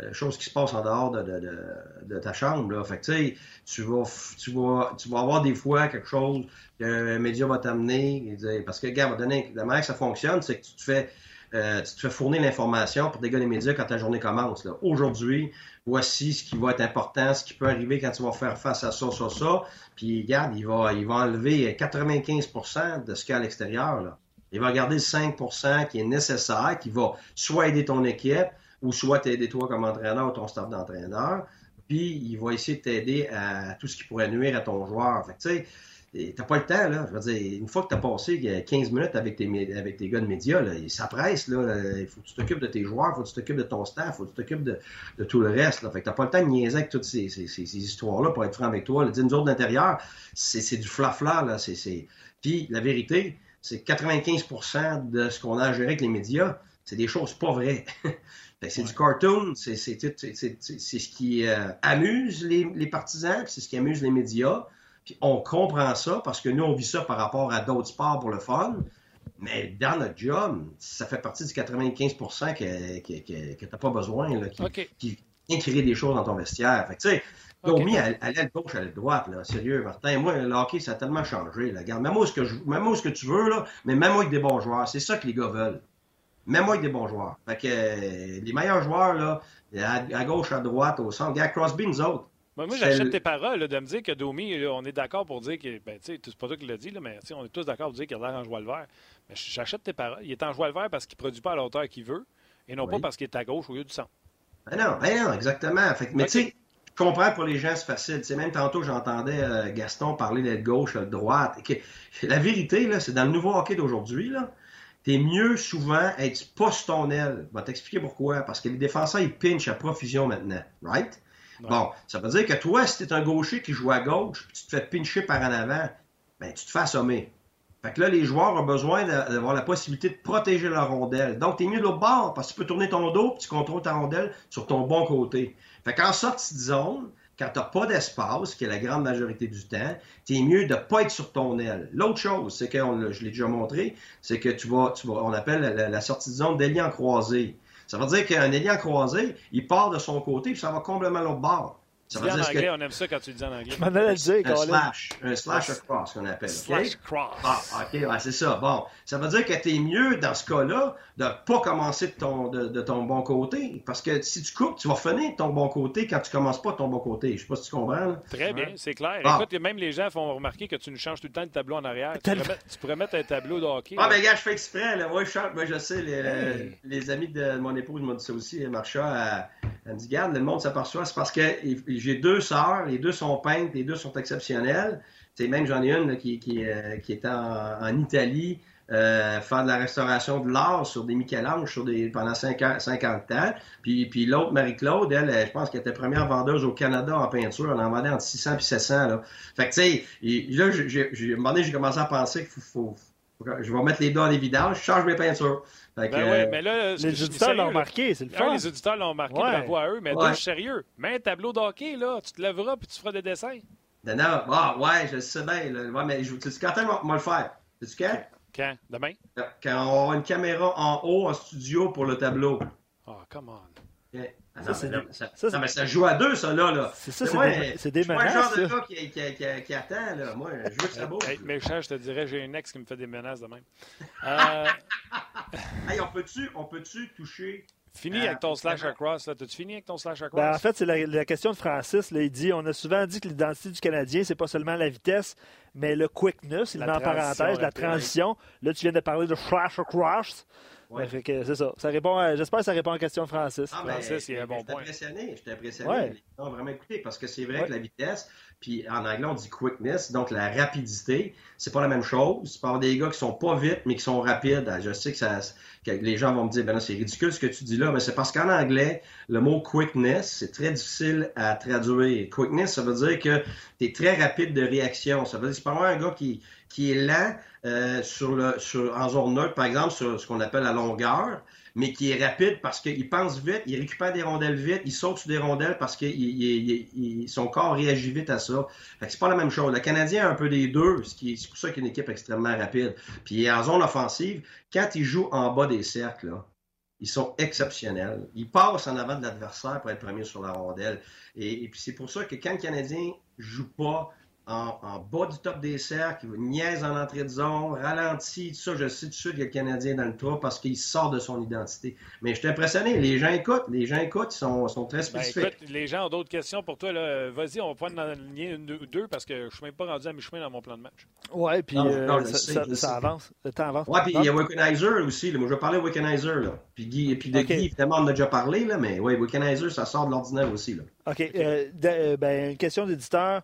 euh, choses qui se passent en dehors de, de, de ta chambre. Là. Fait que, tu vas, tu, vas, tu vas avoir des fois quelque chose qu'un média va t'amener. Parce que, regarde, la manière que ça fonctionne, c'est que tu te fais. Euh, tu te fais fournir l'information pour des gars des médias quand ta journée commence. Aujourd'hui, voici ce qui va être important, ce qui peut arriver quand tu vas faire face à ça, ça, ça. Puis, regarde, il va, il va enlever 95% de ce qu'il y a à l'extérieur. Il va garder le 5% qui est nécessaire, qui va soit aider ton équipe, ou soit t'aider toi comme entraîneur ou ton staff d'entraîneur, puis il va essayer de t'aider à tout ce qui pourrait nuire à ton joueur. Fait sais, t'as pas le temps, là. Je veux dire, une fois que tu as passé 15 minutes avec tes, avec tes gars de médias, là, ça presse, là. Il faut que tu t'occupes de tes joueurs, il faut que tu t'occupes de ton staff, il faut que tu t'occupes de, tout le reste, là. Fait que t'as pas le temps de niaiser avec toutes ces, histoires-là pour être franc avec toi. Le Dis, nous autres d'intérieur, c'est du flafla, là. C'est, Puis, la vérité, c'est 95% de ce qu'on a à gérer avec les médias, c'est des choses pas vraies. c'est du cartoon, c'est ce qui euh, amuse les, partisans, c'est ce qui amuse les médias. Puis on comprend ça parce que nous, on vit ça par rapport à d'autres sports pour le fun. Mais dans notre job, ça fait partie du 95 que, que, que, t'as pas besoin, là, qui, créer des choses dans ton vestiaire. Fait tu sais, okay. mis à, l'aile gauche, à l'aile droite, là. Sérieux, Martin. Moi, le hockey, ça a tellement changé, là. Regarde, même moi ce que, je, même moi ce que tu veux, là, mais même moi avec des bons joueurs. C'est ça que les gars veulent. Même moi avec des bons joueurs. Fait que euh, les meilleurs joueurs, là, à, gauche, à droite, au centre, gars, Crosby, nous autres. Moi, j'achète tes paroles de me dire que Domi, on est d'accord pour dire que. Ben, tu sais, c'est pas toi qui l'as dit, là, mais on est tous d'accord pour dire qu'il a l'air en joie le vert. Mais j'achète tes paroles. Il est en joie le vert parce qu'il produit pas à la hauteur qu'il veut et non pas parce qu'il est à gauche au lieu du centre. Ben non, ben non, exactement. Fait mais tu sais, je comprends pour les gens, c'est facile. sais, même tantôt, j'entendais euh, Gaston parler d'être gauche, de droite. la vérité, là, c'est dans le nouveau hockey d'aujourd'hui, là t'es mieux souvent être post ton aile. Je vais t'expliquer pourquoi. Parce que les défenseurs, ils pinchent à profusion maintenant. Right? Bon, ça veut dire que toi, si t'es un gaucher qui joue à gauche, puis tu te fais pincher par en avant, ben, tu te fais assommer. Fait que là, les joueurs ont besoin d'avoir la possibilité de protéger leur rondelle. Donc, t'es mieux de l'autre bord, parce que tu peux tourner ton dos, puis tu contrôles ta rondelle sur ton bon côté. Fait qu'en sortie de zone, quand tu n'as pas d'espace, qui est la grande majorité du temps, tu es mieux de ne pas être sur ton aile. L'autre chose, c'est que, je l'ai déjà montré, c'est que tu vas, tu on appelle la, sortie de zone d'ailier en. Ça veut dire qu'un ailier croisé, il part de son côté, puis ça va complètement l'autre bord. Ça veut dire en anglais, on aime ça quand tu le dis en anglais. Je m'en allais le dire, un slash, un slash across qu'on appelle. Slash cross. Ah, ok, ouais, c'est ça. Bon, ça veut dire que tu es mieux dans ce cas-là de pas commencer de ton, de, de, ton bon côté. Parce que si tu coupes, tu vas finir de ton bon côté quand tu commences pas de ton bon côté. Je sais pas si tu comprends. Très bien, c'est clair. Écoute, même les gens font remarquer que tu nous changes tout le temps de tableau en arrière. Tu pourrais, mettre, tu pourrais, mettre, un tableau de hockey. Ah, mais gars, je fais exprès. Là. Moi, je, moi, je sais, les, les, amis de mon épouse m'ont dit ça aussi. Marcha, elle, me dit Garde, le monde s'aperçoit, c'est parce que j'ai deux sœurs les deux sont peintes, les deux sont exceptionnelles. C'est même j'en ai une qui, qui, euh, était en, Italie euh, faire de la restauration de l'art sur des Michel-Ange sur des, pendant 50 ans. Puis, puis l'autre, Marie-Claude, elle, je pense qu'elle était première vendeuse au Canada en peinture. Elle en vendait entre 600 et 700. Là. Fait que, tu sais, là, j'ai, à un moment donné, j'ai commencé à penser qu'il faut, je vais mettre les doigts en évidence, je change mes peintures. Ben ouais, mais là, les auditeurs l'ont remarqué, c'est le fun. les auditeurs l'ont remarqué, ouais. bravo à eux. Mais ouais. je suis sérieux. Mets un tableau d'hockey, là, tu te lèveras puis tu feras des dessins. Non, non, ah, ouais, je sais bien. Là. Ouais, mais je, tu sais quand on va le faire? Sais-tu quand? Quand? Demain? Quand on aura une caméra en haut en studio pour le tableau. Oh, come on. Okay. Ah non, ça, mais ça, ça, non, mais ça joue à deux, ça, là. là. C'est ça, c'est des, des menaces. Moi, le genre de gars qui, qui, qui, qui, attend, là. Moi, je veux que ça bouge. Hey, méchant, je te dirais, j'ai une ex qui me fait des menaces de même. Euh... hey, on peut-tu peut toucher Fini avec ton slash across. T'as-tu fini avec ton slash across? Ben, en fait, c'est la, la, question de Francis. Là, il dit on a souvent dit que l'identité du Canadien, c'est pas seulement la vitesse, mais le quickness. Il met en parenthèse la transition. Là, tu viens de parler de slash across. Ouais. fait que c'est ça. ça répond j'espère que ça répond à la question de Francis. Ah, Francis, il a un bon point. impressionné. J'étais impressionné. Ouais. Non, vraiment écouté parce que c'est vrai que la vitesse, puis en anglais on dit quickness, donc la rapidité, c'est pas la même chose. Avoir des gars qui sont pas vite mais qui sont rapides. Je sais que, les gens vont me dire, ben c'est ridicule ce que tu dis là, mais c'est parce qu'en anglais, le mot quickness, c'est très difficile à traduire. Quickness, ça veut dire que tu es très rapide de réaction. Ça veut dire que c'est pas avoir un gars qui, est lent euh, sur le, en zone neutre, par exemple, sur ce qu'on appelle la longueur, mais qui est rapide parce qu'il pense vite, il récupère des rondelles vite, il saute sur des rondelles parce que son corps réagit vite à ça. Fait c'est pas la même chose. Le Canadien a un peu des deux, c'est pour ça qu'il est une équipe extrêmement rapide. Puis en zone offensive, quand il joue en bas des cercles, ils sont exceptionnels. Ils passent en avant de l'adversaire pour être premier sur la rondelle. Et, et puis c'est pour ça que quand le Canadien joue pas en, bas du top des cercles, niaise en entrée de zone, ralentit, tout ça. Je sais tout de suite qu'il y a le Canadien dans le tour parce qu'il sort de son identité. Mais je suis impressionné. Les gens écoutent. Les gens écoutent. Ils sont, sont très ben, spécifiques. écoute, les gens ont d'autres questions pour toi. Vas-y, on va prendre dans ligne une ou deux parce que je ne suis même pas rendu à mi-chemin dans mon plan de match. Oui, puis euh, ça, ça, avance. Le temps avance. Oui, puis il y a Wickenheiser aussi. Moi, je vais parler de Wickenheiser. Puis, Guy, puis de Guy, évidemment, on a déjà parlé. Là, mais oui, Wickenheiser, ça sort de l'ordinaire aussi. Là. OK. Euh, euh, ben, une question d'éditeur.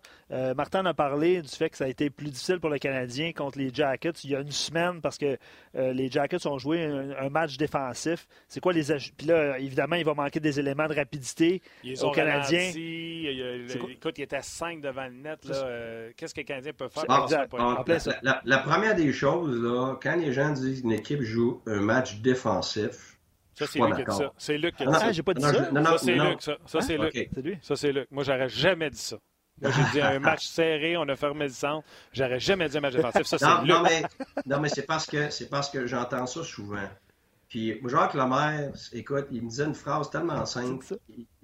Martin a parlé du fait que ça a été plus difficile pour le Canadien contre les Jackets il y a une semaine parce que euh, les Jackets ont joué un, match défensif. C'est quoi les Puis là, évidemment, il va manquer des éléments de rapidité ils aux Canadiens. écoute, il était à 5 devant le net. Euh, qu'est-ce que les Canadiens peuvent faire? Ah, ah, la, première des choses, là, quand les gens disent qu'une équipe joue un match défensif, ça, c'est Luc qui a dit ça. C'est Luc qui a dit ça. j'ai pas dit ça? ça, c'est Luc, ça. Ça, c'est Luc. Ça, c'est Luc. Moi, j'aurais jamais dit ça. Moi, j'ai dit un match serré, on a fermé le centre. J'aurais jamais dit un match défensif. Ça, c'est non, non, mais, non, mais c'est parce que, c'est parce que j'entends ça souvent. Puis Jacques Lemaire, écoute, il me disait une phrase tellement simple.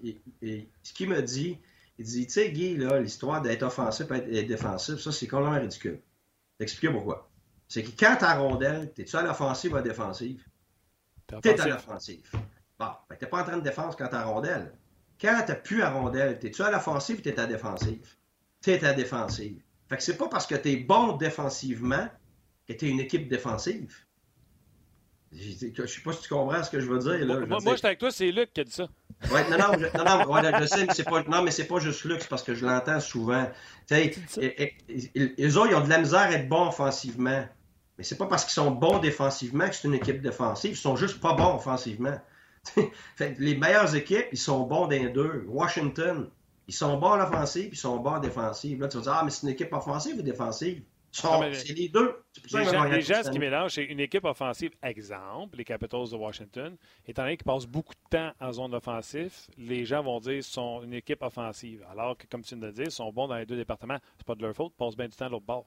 Et, ce qu'il me dit, il dit, tu sais, Guy, là, l'histoire d'être offensif et d'être défensif, ça, c'est complètement ridicule. Expliquez pourquoi. C'est que quand t'as rondelle, t'es-tu à l'offensive ou à la défensive? T'es à l'offensive. Bon, ben, t'es pas en train de défense quand t'as rondelle. Quand tu n'as plus à rondelle, t'es-tu à l'offensive ou t'es à défensive? T'es à défensive. Fait que c'est pas parce que tu es bon défensivement que tu es une équipe défensive. Je sais pas si tu comprends ce que je veux dire. Là. Moi, moi, avec toi, c'est Luc qui a dit ça. Ouais, non, non, je, non, non je sais, mais c'est pas, non, mais c'est pas juste Luc, c'est parce que je l'entends souvent. les autres, ils ont de la misère à être bons offensivement. Mais c'est pas parce qu'ils sont bons défensivement que c'est une équipe défensive. Ils sont juste pas bons offensivement. les meilleures équipes, ils sont bons d'un deux. Washington, ils sont bons à l'offensive, ils sont bons en défensive. Là, tu vas dire, ah, mais c'est une équipe offensive ou défensive? C'est les deux. les gens, les gens ce qui mélangent, c'est une équipe offensive, exemple, les Capitals de Washington, étant donné qu'ils passent beaucoup de temps en zone offensive, les gens vont dire sont une équipe offensive. Alors que, comme tu viens de le dire, ils sont bons dans les deux départements. C'est pas de leur faute, ils passent bien du temps à l'autre bord.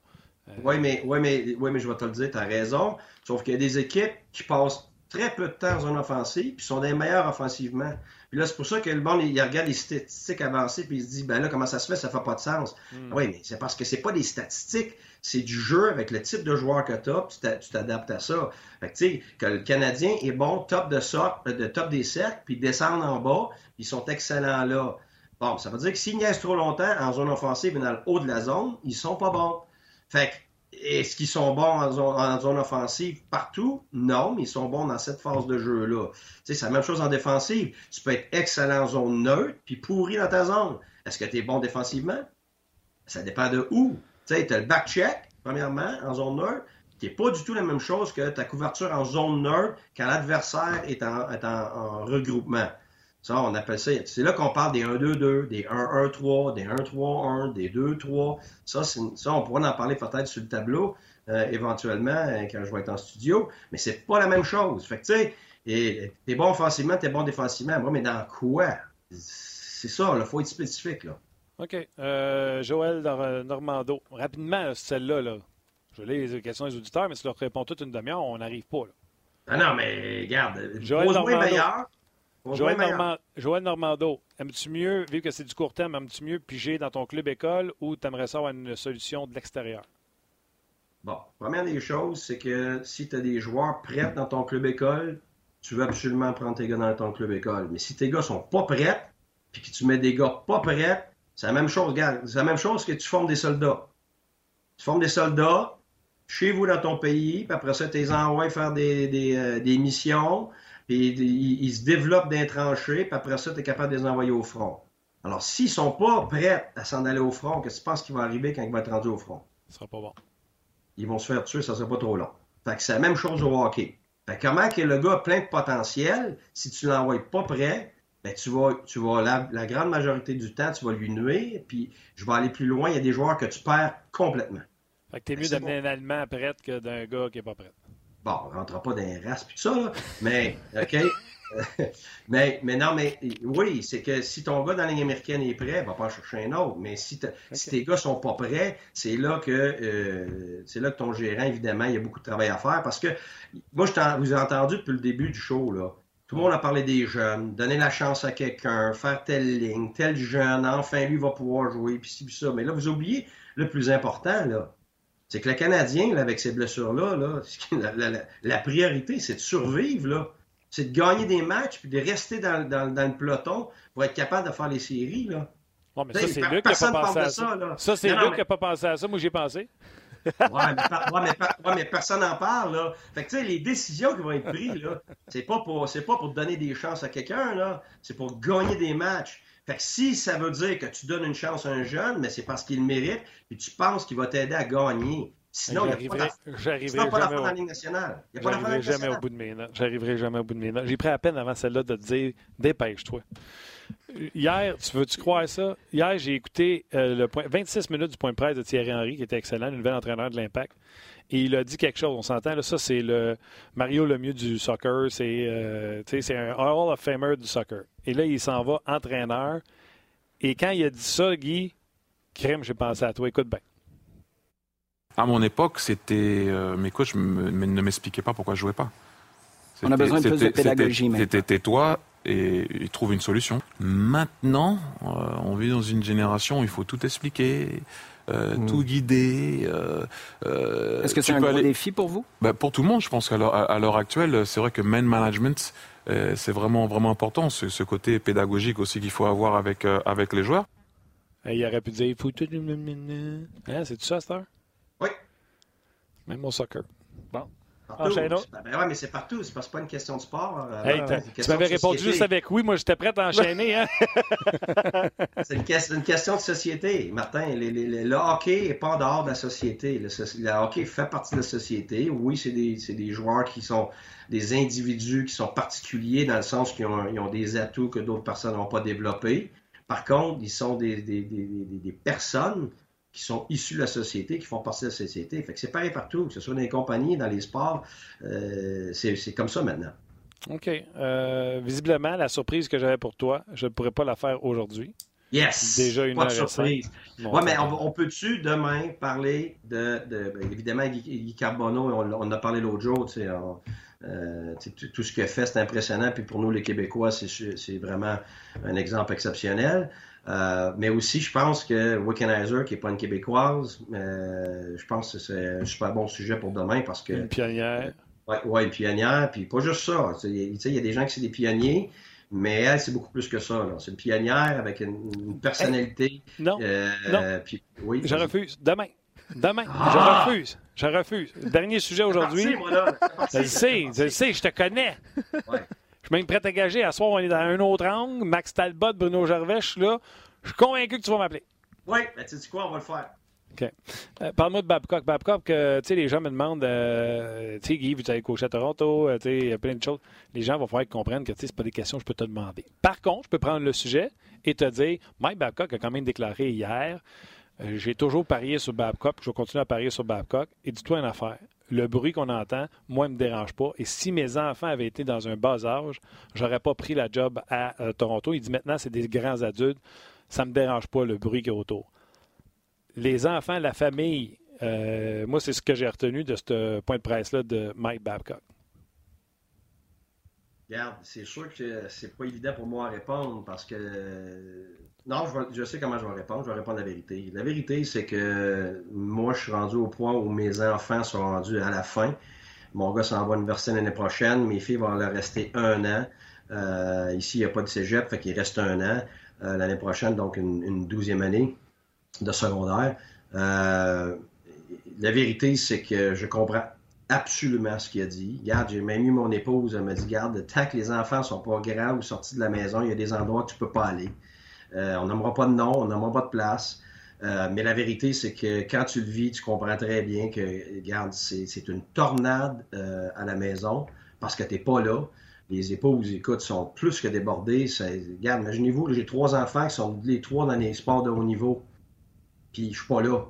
Euh, oui, mais, ouais, mais, ouais, mais je vais te le dire, tu as raison. Sauf qu'il y a des équipes qui passent très peu de temps en zone offensive, puis sont des meilleurs offensivement. Puis là, c'est pour ça que le monde, il regarde les statistiques avancées, puis il se dit, ben là, comment ça se fait, ça fait pas de sens. Hmm. Oui, mais c'est parce que c'est pas des statistiques, c'est du jeu avec le type de joueur que tu as, puis tu t'adaptes à ça. Fait que, tu sais, que le Canadien est bon top de, sorte, de top des cercles, puis descendent en bas, ils sont excellents là. Bon, ça veut dire que s'ils niaisent trop longtemps en zone offensive et dans le haut de la zone, ils sont pas bons. Fait est-ce qu'ils sont bons en zone, offensive? Partout? Non, mais ils sont bons dans cette phase de jeu-là. C'est la même chose en défensive. Tu peux être excellent en zone neutre, puis pourri dans ta zone. Est-ce que tu es bon défensivement? Ça dépend de où. Tu as le back-check, premièrement, en zone neutre, qui n'est pas du tout la même chose que ta couverture en zone neutre quand l'adversaire est en regroupement. Ça, on appelle ça. C'est là qu'on parle des 1-2-2, des 1-1-3, des 1-3-1, des 2-3. Ça, ça, on pourra en parler peut-être sur le tableau euh, éventuellement euh, quand je vais être en studio. Mais c'est pas la même chose. Fait que tu sais, t'es bon offensivement, t'es bon défensivement. Moi, mais dans quoi? C'est ça, il faut être spécifique. Là. OK. Euh, Joël Normando. Rapidement, celle-là, là. je lis les questions des auditeurs, mais si leur répond toute une demi-heure, on n'arrive pas. Là. Ah non, mais regarde, Joël meilleur. Joël, Normando, aimes-tu mieux, vu que c'est du court terme, aimes-tu mieux piger dans ton club école ou t'aimerais ça avoir une solution de l'extérieur? Bon, première des choses, c'est que si tu as des joueurs prêts dans ton club école, tu veux absolument prendre tes gars dans ton club école. Mais si tes gars sont pas prêts, puis que tu mets des gars pas prêts, c'est la même chose, regarde, c'est la même chose que tu formes des soldats. Tu formes des soldats chez vous dans ton pays, puis après ça, tu les envoies faire des, des, euh, des missions, puis ils, se développent d'un tranché, puis après ça, tu es capable de les envoyer au front. Alors, s'ils sont pas prêts à s'en aller au front, qu'est-ce que tu penses qui va arriver quand ils vont être rendus au front? Ce sera pas bon. Ils vont se faire tuer, ça sera pas trop long. Fait que c'est la même chose au hockey. Fait comment que le gars a plein de potentiel, si tu l'envoies pas prêt, ben tu vas, tu vas la, grande majorité du temps, tu vas lui nuire, puis je vais aller plus loin, il y a des joueurs que tu perds complètement. Fait que t'es mieux d'amener un Allemand prêt que d'un gars qui est pas prêt. Bon, on ne rentrera pas dans les races puis tout ça, là, mais, OK? mais, mais non, mais oui, c'est que si ton gars dans la ligne américaine est prêt, va pas en chercher un autre. Mais si, si tes gars sont pas prêts, c'est là que euh, c'est là que ton gérant, évidemment, il y a beaucoup de travail à faire. Parce que moi, je vous ai entendu depuis le début du show, là. Tout le monde a parlé des jeunes, donner la chance à quelqu'un, faire telle ligne, tel jeune, enfin lui va pouvoir jouer, puis ci, puis ça. Mais là, vous oubliez le plus important, là c'est que le Canadien, avec ces blessures-là, la, priorité, c'est de survivre, là. C'est de gagner des matchs puis de rester dans, le peloton pour être capable de faire les séries, là. Mais ça, c'est Luc qui n'a pas pensé à ça. Ça, c'est Luc qui n'a pas pensé à ça. Moi, j'ai pensé. ouais, mais, mais, personne n'en parle, là. Fait que, tu sais, les décisions qui vont être prises, là, c'est pas pour, c'est pas pour donner des chances à quelqu'un, là. C'est pour gagner des matchs. Fait que si ça veut dire que tu donnes une chance à un jeune, mais c'est parce qu'il mérite, et tu penses qu'il va t'aider à gagner. Sinon, il n'y a pas d'affaire dans la Ligue nationale. J'arriverai jamais au bout de mes notes. J'arriverai jamais au bout de mes notes. J'ai pris à peine avant celle-là de te dire dépêche-toi. Hier, tu veux-tu croire ça? Hier, j'ai écouté euh, le point, 26 minutes du point de presse de Thierry Henry, qui était excellent, le nouvel entraîneur de l'Impact. Et il a dit quelque chose, on s'entend, ça c'est le Mario Lemieux du soccer, c'est euh, un Hall of Famer du soccer. Et là, il s'en va entraîneur. Et quand il a dit ça, Guy, crème, j'ai pensé à toi, écoute bien. À mon époque, c'était euh, mes coachs ne m'expliquaient pas pourquoi je jouais pas. On a besoin de plus de pédagogie. C'était tais-toi et, trouve une solution. Maintenant, euh, on vit dans une génération où il faut tout expliquer. Euh, hmm. tout guider. Est-ce que c'est un gros défi pour vous? Bah, Pour tout le monde, je pense qu'à l'heure actuelle, c'est vrai que man management, c'est vraiment vraiment important. Ce, ce, côté pédagogique aussi qu'il faut avoir avec avec les joueurs. il aurait pu dire, il faut tout... Hein, c'est tout ça, Star? Oui. Même au soccer. Partout. Ben, ouais, mais c'est partout. C'est pas, pas une question de sport. Euh, tu m'avais répondu juste avec oui. Moi, j'étais prêt à enchaîner. Hein? c'est une, une, question de société, Martin. le hockey n'est pas en dehors de la société. Le, hockey fait partie de la société. Oui, c'est des, des, joueurs qui sont des individus qui sont particuliers dans le sens qu'ils ont, ont des atouts que d'autres personnes n'ont pas développés. Par contre, ils sont des, des, des personnes qui sont issus de la société, qui font partie de la société. Fait que c'est pareil partout, que ce soit dans les compagnies, dans les sports, euh, c'est comme ça maintenant. OK. Euh, visiblement, la surprise que j'avais pour toi, je ne pourrais pas la faire aujourd'hui. Yes! Déjà une pas de surprise. Oui, mais on, peut-tu demain parler de, de ben, évidemment, Guy, Carbonneau, on, on, a parlé l'autre jour, tu sais, tout ce qu'il a fait, c'est impressionnant. Puis pour nous, les Québécois, c'est vraiment un exemple exceptionnel. mais aussi, je pense que Wickenheiser, qui n'est pas une Québécoise, je pense que c'est un super bon sujet pour demain parce que. Une pionnière. Oui, ouais, une pionnière. Puis pas juste ça. Il y a des gens qui sont des pionniers. Mais elle, c'est beaucoup plus que ça. C'est une pionnière avec une, personnalité. non. Euh, non. Puis, oui, je refuse. Demain. Demain. Je ah! refuse. Je refuse. Dernier sujet aujourd'hui. Je le sais, je le sais, je te connais. Ouais. Je suis même prêt à gager. À soir, on est dans un autre angle. Max Talbot, Bruno Gervais, je suis là. Je suis convaincu que tu vas m'appeler. Oui, mais tu sais quoi, on va le faire. OK. Euh, parle-moi de Babcock. Babcock, euh, tu sais, les gens me demandent, euh, tu sais, Guy, vous avez coaché à Toronto, tu sais, il y a plein de choses. Les gens vont falloir comprendre que, tu sais, c'est pas des questions que je peux te demander. Par contre, je peux prendre le sujet et te dire, Mike Babcock a quand même déclaré hier, j'ai toujours parié sur Babcock, je vais continuer à parier sur Babcock. Et dis-toi une affaire, le bruit qu'on entend, moi, ne me dérange pas. Et si mes enfants avaient été dans un bas âge, j'aurais pas pris la job à Toronto. Il dit maintenant, c'est des grands adultes, ça me dérange pas le bruit qui est autour les enfants, la famille, euh, moi, c'est ce que j'ai retenu de ce point de presse-là de Mike Babcock. Regarde, c'est sûr que c'est pas évident pour moi à répondre parce que. Non, je, sais comment je vais répondre. Je vais répondre la vérité. La vérité, c'est que moi, je suis rendu au point où mes enfants sont rendus à la fin. Mon gars s'en va à l'université l'année prochaine. Mes filles vont leur rester un an. Euh, ici, il n'y a pas de cégep, fait qu'il reste un an. Euh, l'année prochaine, donc une douzième année de secondaire. Euh, la vérité, c'est que je comprends absolument ce qu'il a dit. Regarde, j'ai même eu mon épouse, elle m'a dit, garde, tant que les enfants sont pas grands ou sortis de la maison, il y a des endroits où tu peux pas aller. Euh, on n'aimera pas de nom, on n'aimera pas de place. Euh, mais la vérité, c'est que quand tu le vis, tu comprends très bien que, regarde, c'est une tornade à la maison parce que tu n'es pas là. Les épouses, écoute, sont plus que débordées. regarde, imaginez-vous, j'ai trois enfants qui sont les trois dans les sports de haut niveau puis je suis pas là.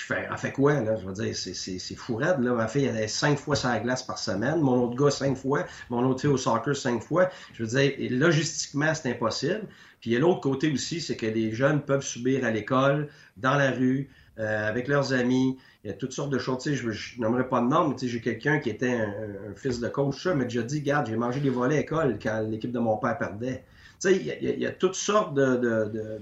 Je fais, en fait quoi, là? Je veux dire, c'est fou raide, là. Ma fille, elle cinq fois sur la glace par semaine. Mon autre gars, cinq fois. Mon autre fille au soccer, cinq fois. Je veux dire, logistiquement, c'est impossible. Puis il y l'autre côté aussi, c'est que des jeunes peuvent subir à l'école, dans la rue, euh, avec leurs amis. Il y a toutes sortes de choses. Tu sais, je, n'aimerais pas de nom, mais tu sais, j'ai quelqu'un qui était un, fils de coach, mais déjà dit, garde, j'ai mangé des volets à l'école quand l'équipe de mon père perdait il y, a toutes sortes de,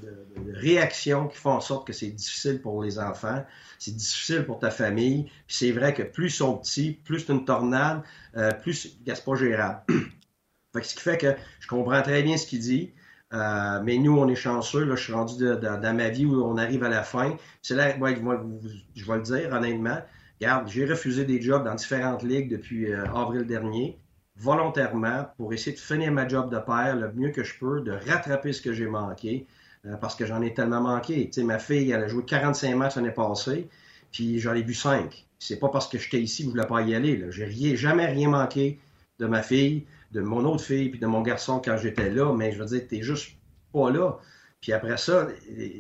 réactions qui font en sorte que c'est difficile pour les enfants, c'est difficile pour ta famille. C'est vrai que plus ils sont petits, plus c'est une tornade, euh, plus c'est pas gérable. ce qui fait que je comprends très bien ce qu'il dit. Euh, mais nous, on est chanceux. Je suis rendu dans ma vie où on arrive à la fin. C'est là, je, vais, le dire honnêtement. Regarde, j'ai refusé des jobs dans différentes ligues depuis euh, avril dernier volontairement pour essayer de finir ma job de père le mieux que je peux, de rattraper ce que j'ai manqué, euh, parce que j'en ai tellement manqué. Tu sais, ma fille, elle a joué 45 matchs l'année passée, puis j'en ai vu 5. C'est pas parce que j'étais ici que je voulais pas y aller. J'ai rien, jamais rien manqué de ma fille, de mon autre fille, puis de mon garçon quand j'étais là, mais je veux dire, t'es juste pas là. Puis après ça,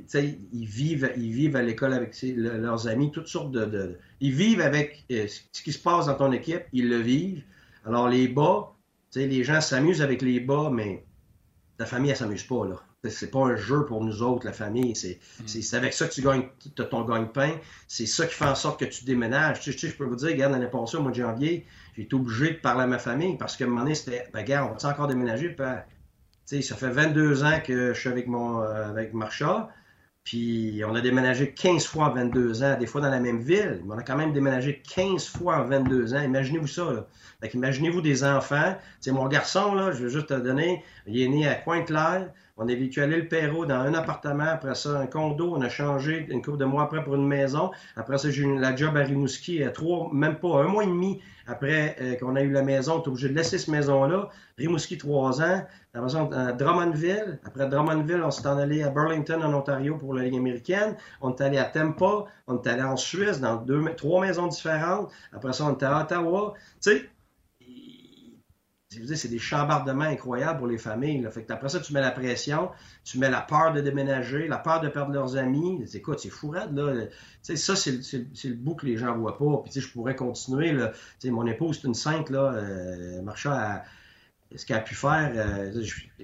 sais, ils vivent, ils vivent à l'école avec leurs amis, toutes sortes de, Ils vivent avec euh, ce qui se passe dans ton équipe, ils le vivent. Alors, les bas, tu sais, les gens s'amusent avec les bas, mais ta famille, elle s'amuse pas, là. C'est pas un jeu pour nous autres, la famille. C'est mm. avec ça que tu gagnes ton gagne-pain. C'est ça qui fait en sorte que tu déménages. Tu sais, je peux vous dire, regarde, l'année passée, au mois de janvier, j'ai été obligé de parler à ma famille parce qu'à un moment donné, c'était, ben, regarde, on va encore déménager? tu sais, ça fait 22 ans que je suis avec mon, euh, avec Marcha. Puis on a déménagé 15 fois en 22 ans, des fois dans la même ville, mais on a quand même déménagé 15 fois en 22 ans. Imaginez-vous ça. Là. imaginez-vous des enfants. C'est mon garçon, là, je vais juste te donner, il est né à Pointe-Claire. On a vécu à l'île dans un appartement, après ça un condo, on a changé une couple de mois après pour une maison. Après ça, j'ai eu la job à Rimouski, à trois, même pas un mois et demi après euh, qu'on a eu la maison, on est obligé de laisser cette maison-là. Rimouski, trois ans. Après ça, à Drummondville. Après Drummondville, on s'est en allé à Burlington, en Ontario, pour la Ligue américaine. On est allé à Tampa. On est allé en Suisse, dans deux, trois maisons différentes. Après ça, on est à Ottawa. Tu sais, c'est des chambardements incroyables pour les familles. Fait que après ça, tu mets la pression, tu mets la peur de déménager, la peur de perdre leurs amis. Écoute, c'est fourrade, là. ça, c'est le bout que les gens voient pas. Puis, je pourrais continuer, là. mon épouse, c'est une sainte, là. Euh, à, ce qu'elle a pu faire, euh,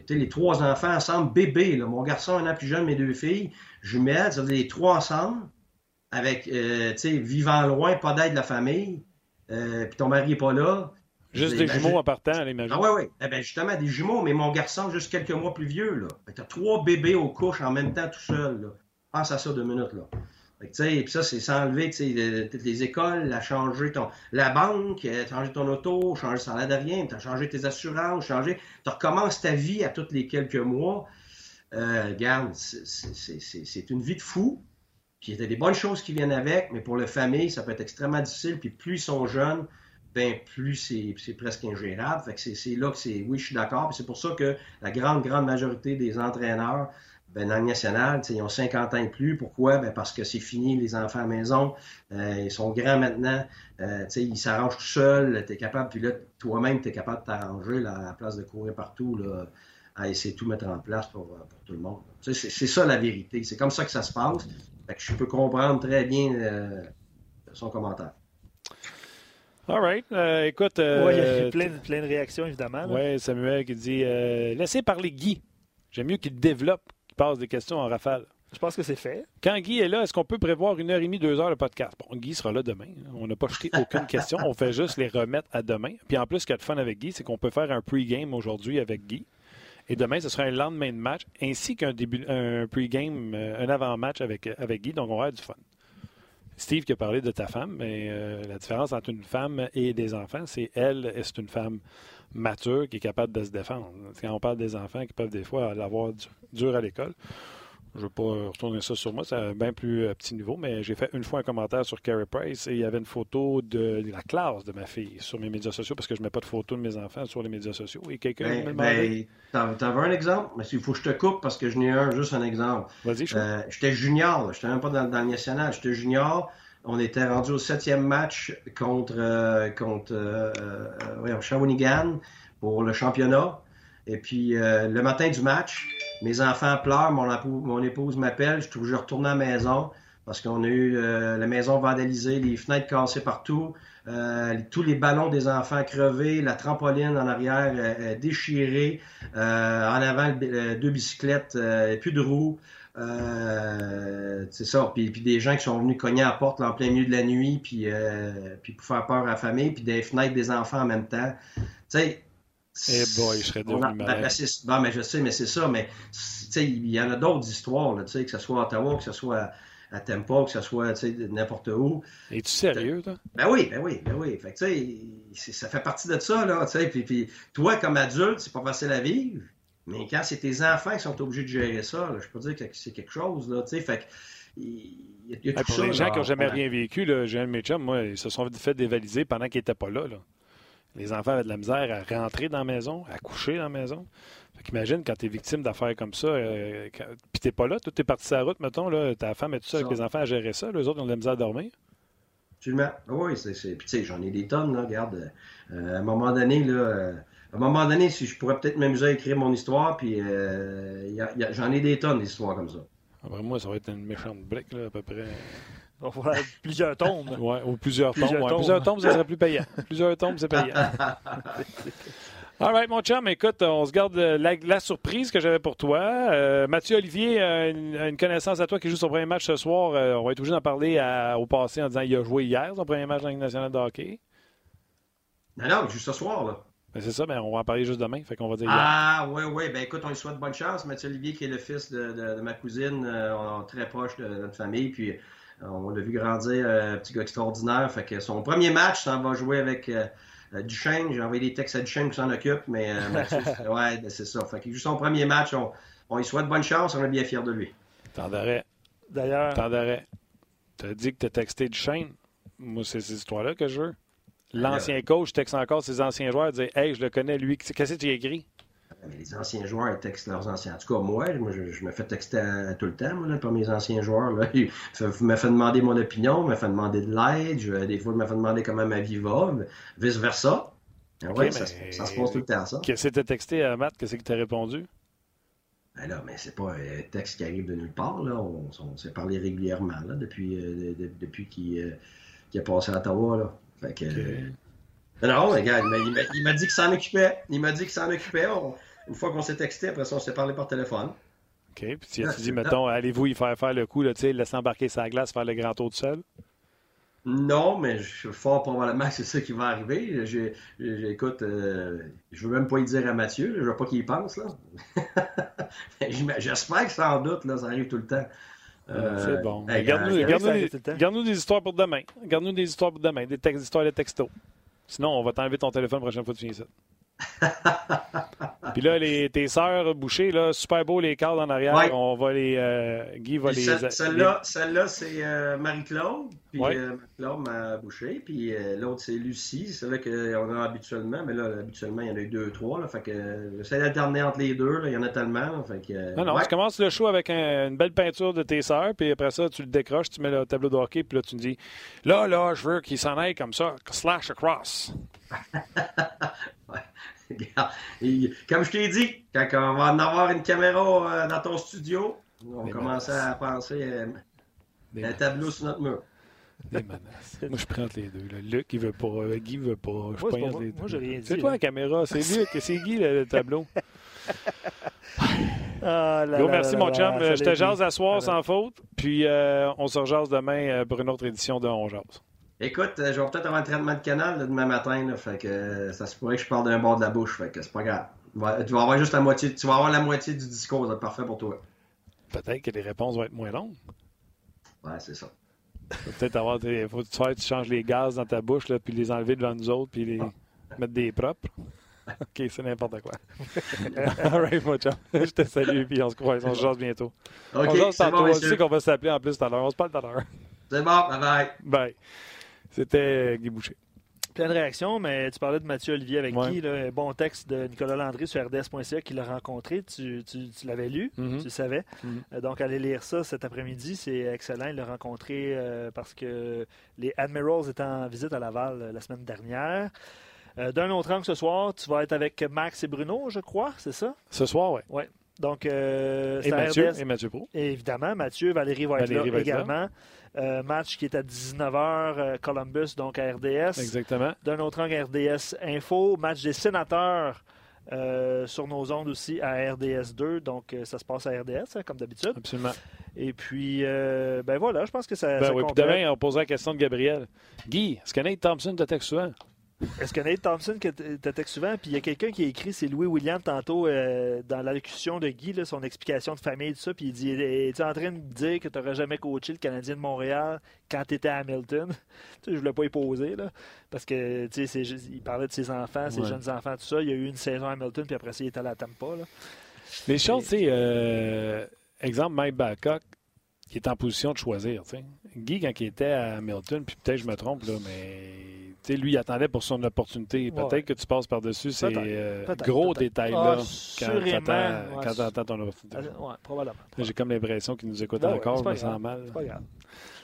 les trois enfants ensemble, bébés, là. Mon garçon, un an plus jeune, mes deux filles, jumelles, ça les trois ensemble, avec, euh, tu sais, vivant loin, pas d'aide de la famille, puis ton mari n'est pas là, Juste des jumeaux en partant, imagine. Ah oui, oui. Eh bien, justement, des jumeaux, mais mon garçon, juste quelques mois plus vieux, là. Tu as trois bébés aux couches en même temps tout seul, là. Pense à ça deux minutes, là. Et puis ça, c'est s'enlever toutes les écoles, la changer ton, la banque, euh, changer ton auto, changer le salaire de rien, tu as changé tes assurances, changer. Tu recommences ta vie à tous les quelques mois. Euh, regarde, c'est une vie de fou. Puis il y a des bonnes choses qui viennent avec, mais pour la famille, ça peut être extrêmement difficile. Puis plus ils sont jeunes, ben plus c'est presque ingérable. C'est là que c'est. Oui, je suis d'accord. c'est pour ça que la grande, grande majorité des entraîneurs ben, dans le national, ils ont 50 ans et plus. Pourquoi? Ben, parce que c'est fini, les enfants à la maison. Euh, ils sont grands maintenant. Euh, ils s'arrangent tout seuls. Tu capable, puis là, toi-même, tu es capable de t'arranger à la place de courir partout, là, à essayer de tout mettre en place pour, pour tout le monde. C'est ça la vérité. C'est comme ça que ça se passe. Je peux comprendre très bien euh, son commentaire. All right. Euh, écoute. Euh, il y a plein, plein, de réactions, évidemment. Oui, Samuel qui dit Laissez parler Guy. J'aime mieux qu'il développe passe des questions en rafale. Je pense que c'est fait. Quand Guy est là, est-ce qu'on peut prévoir une heure et demie, deux heures de podcast? Bon, Guy sera là demain. On n'a pas jeté aucune question. On fait juste les remettre à demain. Puis en plus, ce qu'il y a de fun avec Guy, c'est qu'on peut faire un pre-game aujourd'hui avec Guy. Et demain, ce sera un lendemain de match, ainsi qu'un début, un pre-game, euh, un avant-match avec, avec Guy. Donc, on va avoir du fun. Steve qui a parlé de ta femme, mais euh, la différence entre une femme et des enfants, c'est elle, c'est une femme mature qui est capable de se défendre. Quand on parle des enfants qui peuvent des fois l'avoir dur à l'école, je ne veux pas retourner ça sur moi, c'est un bien plus euh, petit niveau, mais j'ai fait une fois un commentaire sur Carey Price et il y avait une photo de la classe de ma fille sur mes médias sociaux parce que je ne mets pas de photos de mes enfants sur les médias sociaux. Et quelqu'un ben, me demandait. Ben, veux un exemple? Mais il faut que je te coupe parce que je n'ai un, juste un exemple. Vas-y, euh, J'étais junior, je n'étais même pas dans, dans le national, j'étais junior. On était rendu au septième match contre, euh, contre euh, euh Shawinigan pour le championnat. Et puis, euh, le matin du match, mes enfants pleurent, mon, épouse m'appelle, je, je retourne à la maison parce qu'on a eu euh, la maison vandalisée, les fenêtres cassées partout, euh, tous les ballons des enfants crevés, la trampoline en arrière déchirée, en avant deux bicyclettes, plus de roues. c'est ça. Puis, des gens qui sont venus cogner à la porte en plein milieu de la nuit, puis, puis pour faire peur à la famille, puis des fenêtres des enfants en même temps. Tu sais, eh boy, je serais devenu ben, ben, ben, mais je sais, mais c'est ça, mais il y en a d'autres histoires, là, que ce soit à Ottawa, que ce soit à, Tempo, que ce soit n'importe où. Es-tu sérieux, toi? Ben oui, ben oui, ben oui. Fait que, ça fait partie de ça, là, puis, puis toi, comme adulte, c'est pas facile à vivre, mais quand c'est tes enfants qui sont obligés de gérer ça, je peux dire que c'est quelque chose, là, tu sais, fait que, y a, tout pour les gens qui n'ont jamais rien vécu, j'ai un de mes chums, moi, ils se sont fait dévaliser pendant qu'ils n'étaient pas là. là. Les enfants avaient de la misère à rentrer dans la maison, à coucher dans la maison. Fait qu'imagine quand tu es victime d'affaires comme ça, euh, puis t'es pas là, tu es parti sur la route, mettons, là, ta femme est tout seule avec les enfants à gérer ça, les autres ont de la misère à dormir. Absolument. Oui, c'est. Puis tu sais, j'en ai des tonnes, là, regarde. Euh, à un moment donné, là. Euh, à un moment donné, si je pourrais peut-être m'amuser à écrire mon histoire, puis j'en ai des tonnes d'histoires comme ça. Après moi, ça va être une méchante brique, là, à peu près plusieurs tombes. Ouais, ou plusieurs, tombes. Ouais. Plusieurs tombes, ça serait plus payant. plusieurs tombes, c'est payant. All right, mon chum, écoute, on se garde la, surprise que j'avais pour toi. Euh, Mathieu Olivier a une, connaissance à toi qui joue son premier match ce soir. Euh, on va être obligé d'en parler au passé en disant qu'il a joué hier son premier match dans la Ligue nationale de hockey. Non, non, juste ce soir, là. Ben, c'est ça, mais ben, on va en parler juste demain. Fait qu'on va dire ah, oui, oui. Ben, écoute, on lui souhaite bonne chance. Mathieu Olivier, qui est le fils de, ma cousine, euh, très proche de notre famille. Puis on l'a vu grandir, euh, un petit gars extraordinaire. Fait que son premier match, ça va jouer avec euh, euh, Duchesne. J'ai envoyé des textes à Duchesne qui s'en occupe, mais ouais, ben, c'est ça. Fait qu'il joue son premier match. On, lui souhaite bonne chance. On est bien fiers de lui. Tant d'arrêt. D'ailleurs. Tant d'arrêt. Tu as dit que tu as texté Duchesne. Moi, c'est ces histoires-là que je veux. L'ancien coach texte encore ses anciens joueurs, dit Hey, je le connais, lui. Qu'est-ce que tu as écrit les anciens joueurs textent leurs anciens. En tout cas, moi, moi je, me fais texter tout le temps, moi, par mes anciens joueurs. Là. Ils me fait demander mon opinion, me fait demander de l'aide. Des fois, ils me fait demander comment ma vie va, vice-versa. Ah ouais, ça, se passe tout le temps, ça. Qu'est-ce que tu texté à Matt? Qu'est-ce que tu as répondu? Ben là, mais c'est pas un texte qui arrive de nulle part. Là. On, s'est parlé régulièrement là, depuis, euh, depuis qu'il euh, a passé à Ottawa. Là. Fait que, non, regarde, il m'a dit qu'il s'en occupait. Il m'a dit qu'il s'en occupait. une fois qu'on s'est texté, après ça, on s'est parlé par téléphone. OK. Puis tu as dit, mettons, allez-vous y faire faire le coup, là, laisser embarquer sa glace, faire le grand tour tout seul? Non, mais je suis fort probablement que c'est ça qui va arriver. J'écoute, euh, je veux même pas y dire à Mathieu, je veux pas qu'il y pense. là. J'espère que sans doute, là, ça arrive tout le temps. Euh, c'est bon. Garde-nous des, histoires pour demain. Garde-nous des histoires pour demain, des, textes, histoires de texto. Sinon, on va t'enlever ton téléphone la prochaine fois que tu viens ici. Puis là, les, tes sœurs bouchées, là, super beau les cadres en arrière. On va les. Euh, Guy va les. Celle-là, celle c'est euh, Marie-Claude. Puis euh, Marie-Claude m'a bouché. Puis l'autre, c'est Lucie. C'est là qu'on a habituellement. Mais là, habituellement, il y en a eu deux, trois. Là, fait que j'essaie d'alterner entre les deux. Là, il y en a tellement. fait que, non, non, tu commences le show avec une belle peinture de tes sœurs. Puis après ça, tu le décroches, tu mets le tableau de hockey. Puis là, tu me dis là, là, je veux qu'il s'en aille comme ça, slash across. Comme je t'ai dit, quand on va en avoir une caméra euh, dans ton studio, on va commencer à penser à un tableau sur notre mur. Des menaces. moi, je prends les deux. Là. Luc, il veut pas. Euh, Guy veut pas. Je moi, pas les moi, j'ai rien dit. C'est toi la caméra. C'est Luc. C'est Guy le, tableau. Ah, merci, mon chum. je te jase à soir sans faute. Puis, euh, on se rejase demain pour une autre édition de On Jase. Écoute, euh, je vais peut-être avoir un traitement de canal demain matin, là, fait que euh, ça se pourrait que je parle d'un bord de la bouche, fait que c'est pas grave. Tu vas avoir juste la moitié, tu vas avoir la moitié du discours, ça va être parfait pour toi. Peut-être que les réponses vont être moins longues. Ouais, c'est ça. Peut-être avoir des, faut que tu changes les gaz dans ta bouche, là, puis les enlever devant nous autres, puis les mettre des propres. OK, c'est n'importe quoi. All right, mon chum. Je te salue, puis on se croise. On se jase bientôt. OK, on se jase tantôt. on sait qu'on va s'appeler en plus tout à l'heure. On se parle tout à l'heure. C'est bon, bye bye. Bye. C'était Guy Boucher. Plein de réactions, mais tu parlais de Mathieu Olivier avec Guy. Là, bon texte de Nicolas Landry sur RDS.ca qu'il a rencontré. Tu, l'avais lu, mm-hmm. tu le savais. Mm-hmm. Euh, donc, allez lire ça cet après-midi. C'est excellent. Il l'a rencontré euh, parce que les Admirals étaient en visite à Laval euh, la semaine dernière. D'un autre angle, ce soir, tu vas être avec Max et Bruno, je crois, c'est ça? Ce soir, oui. Ouais. Donc, et, Mathieu, et Mathieu Pro. évidemment, Mathieu, Valérie va être là également. Euh, match qui est à 19h, euh, Columbus, donc à RDS. Exactement. D'un autre angle, RDS Info. Match des sénateurs euh, sur nos ondes aussi à RDS 2. Donc, ça se passe à RDS, hein, comme d'habitude. Absolument. Et puis, ben voilà, je pense que ça. Ben oui, puis demain, on posera la question de Gabriel. Guy, est-ce que Nate Thompson texte souvent? Est-ce que Nate Thompson, que souvent, puis il y a quelqu'un qui a écrit, c'est Louis William tantôt, euh, dans l'allocution de Guy, son explication de famille, tout ça, puis il dit Es-tu en train de dire que tu n'aurais jamais coaché le Canadien de Montréal quand tu étais à Hamilton? Je ne voulais pas y poser, là, parce que il parlait de ses enfants, ses jeunes enfants, tout ça. Il y a eu une saison à Hamilton, puis après ça, il était à la Tampa. Là. Les choses, tu sais, euh, exemple, Mike Babcock, qui est en position de choisir. Guy, quand il était à Hamilton, puis peut-être je me trompe, là, mais lui, il attendait pour son opportunité. Peut-être que tu passes par-dessus ces euh, gros détails-là ah, quand tu attends, ton opportunité. Ah, probablement. J'ai comme l'impression qu'il nous écoute ben encore, me sens mal. C'est pas grave.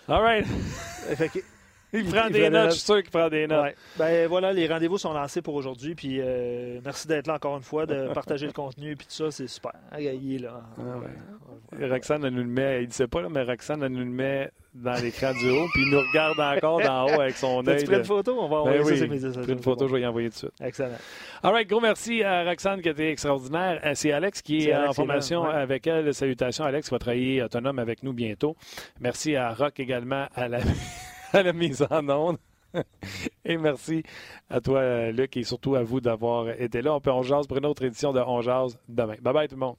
All right. Il prend des notes, je suis sûr qu'il prend des notes. Ben voilà, les rendez-vous sont lancés pour aujourd'hui. Puis euh, merci d'être là encore une fois, de partager le contenu. Puis tout ça, c'est super. Il est là. Ah, Roxane, elle nous le met, il ne sait pas, mais Roxane, elle nous le met dans l'écran du haut. Puis il nous regarde encore d'en haut avec son œil. Tu une photo? On va ben envoyer ça sur mes une photo, je vais y envoyer tout de suite. Excellent. All right, gros merci à Roxane qui a été extraordinaire. Euh, c'est Alex qui est, en formation avec elle. Salutations, Alex, qui va travailler autonome avec nous bientôt. Merci à Rock également à la, à la mise en onde. Et merci à toi, Luc, et surtout à vous d'avoir été là. On peut On Jase pour une autre édition de On Jase demain. Bye bye tout le monde.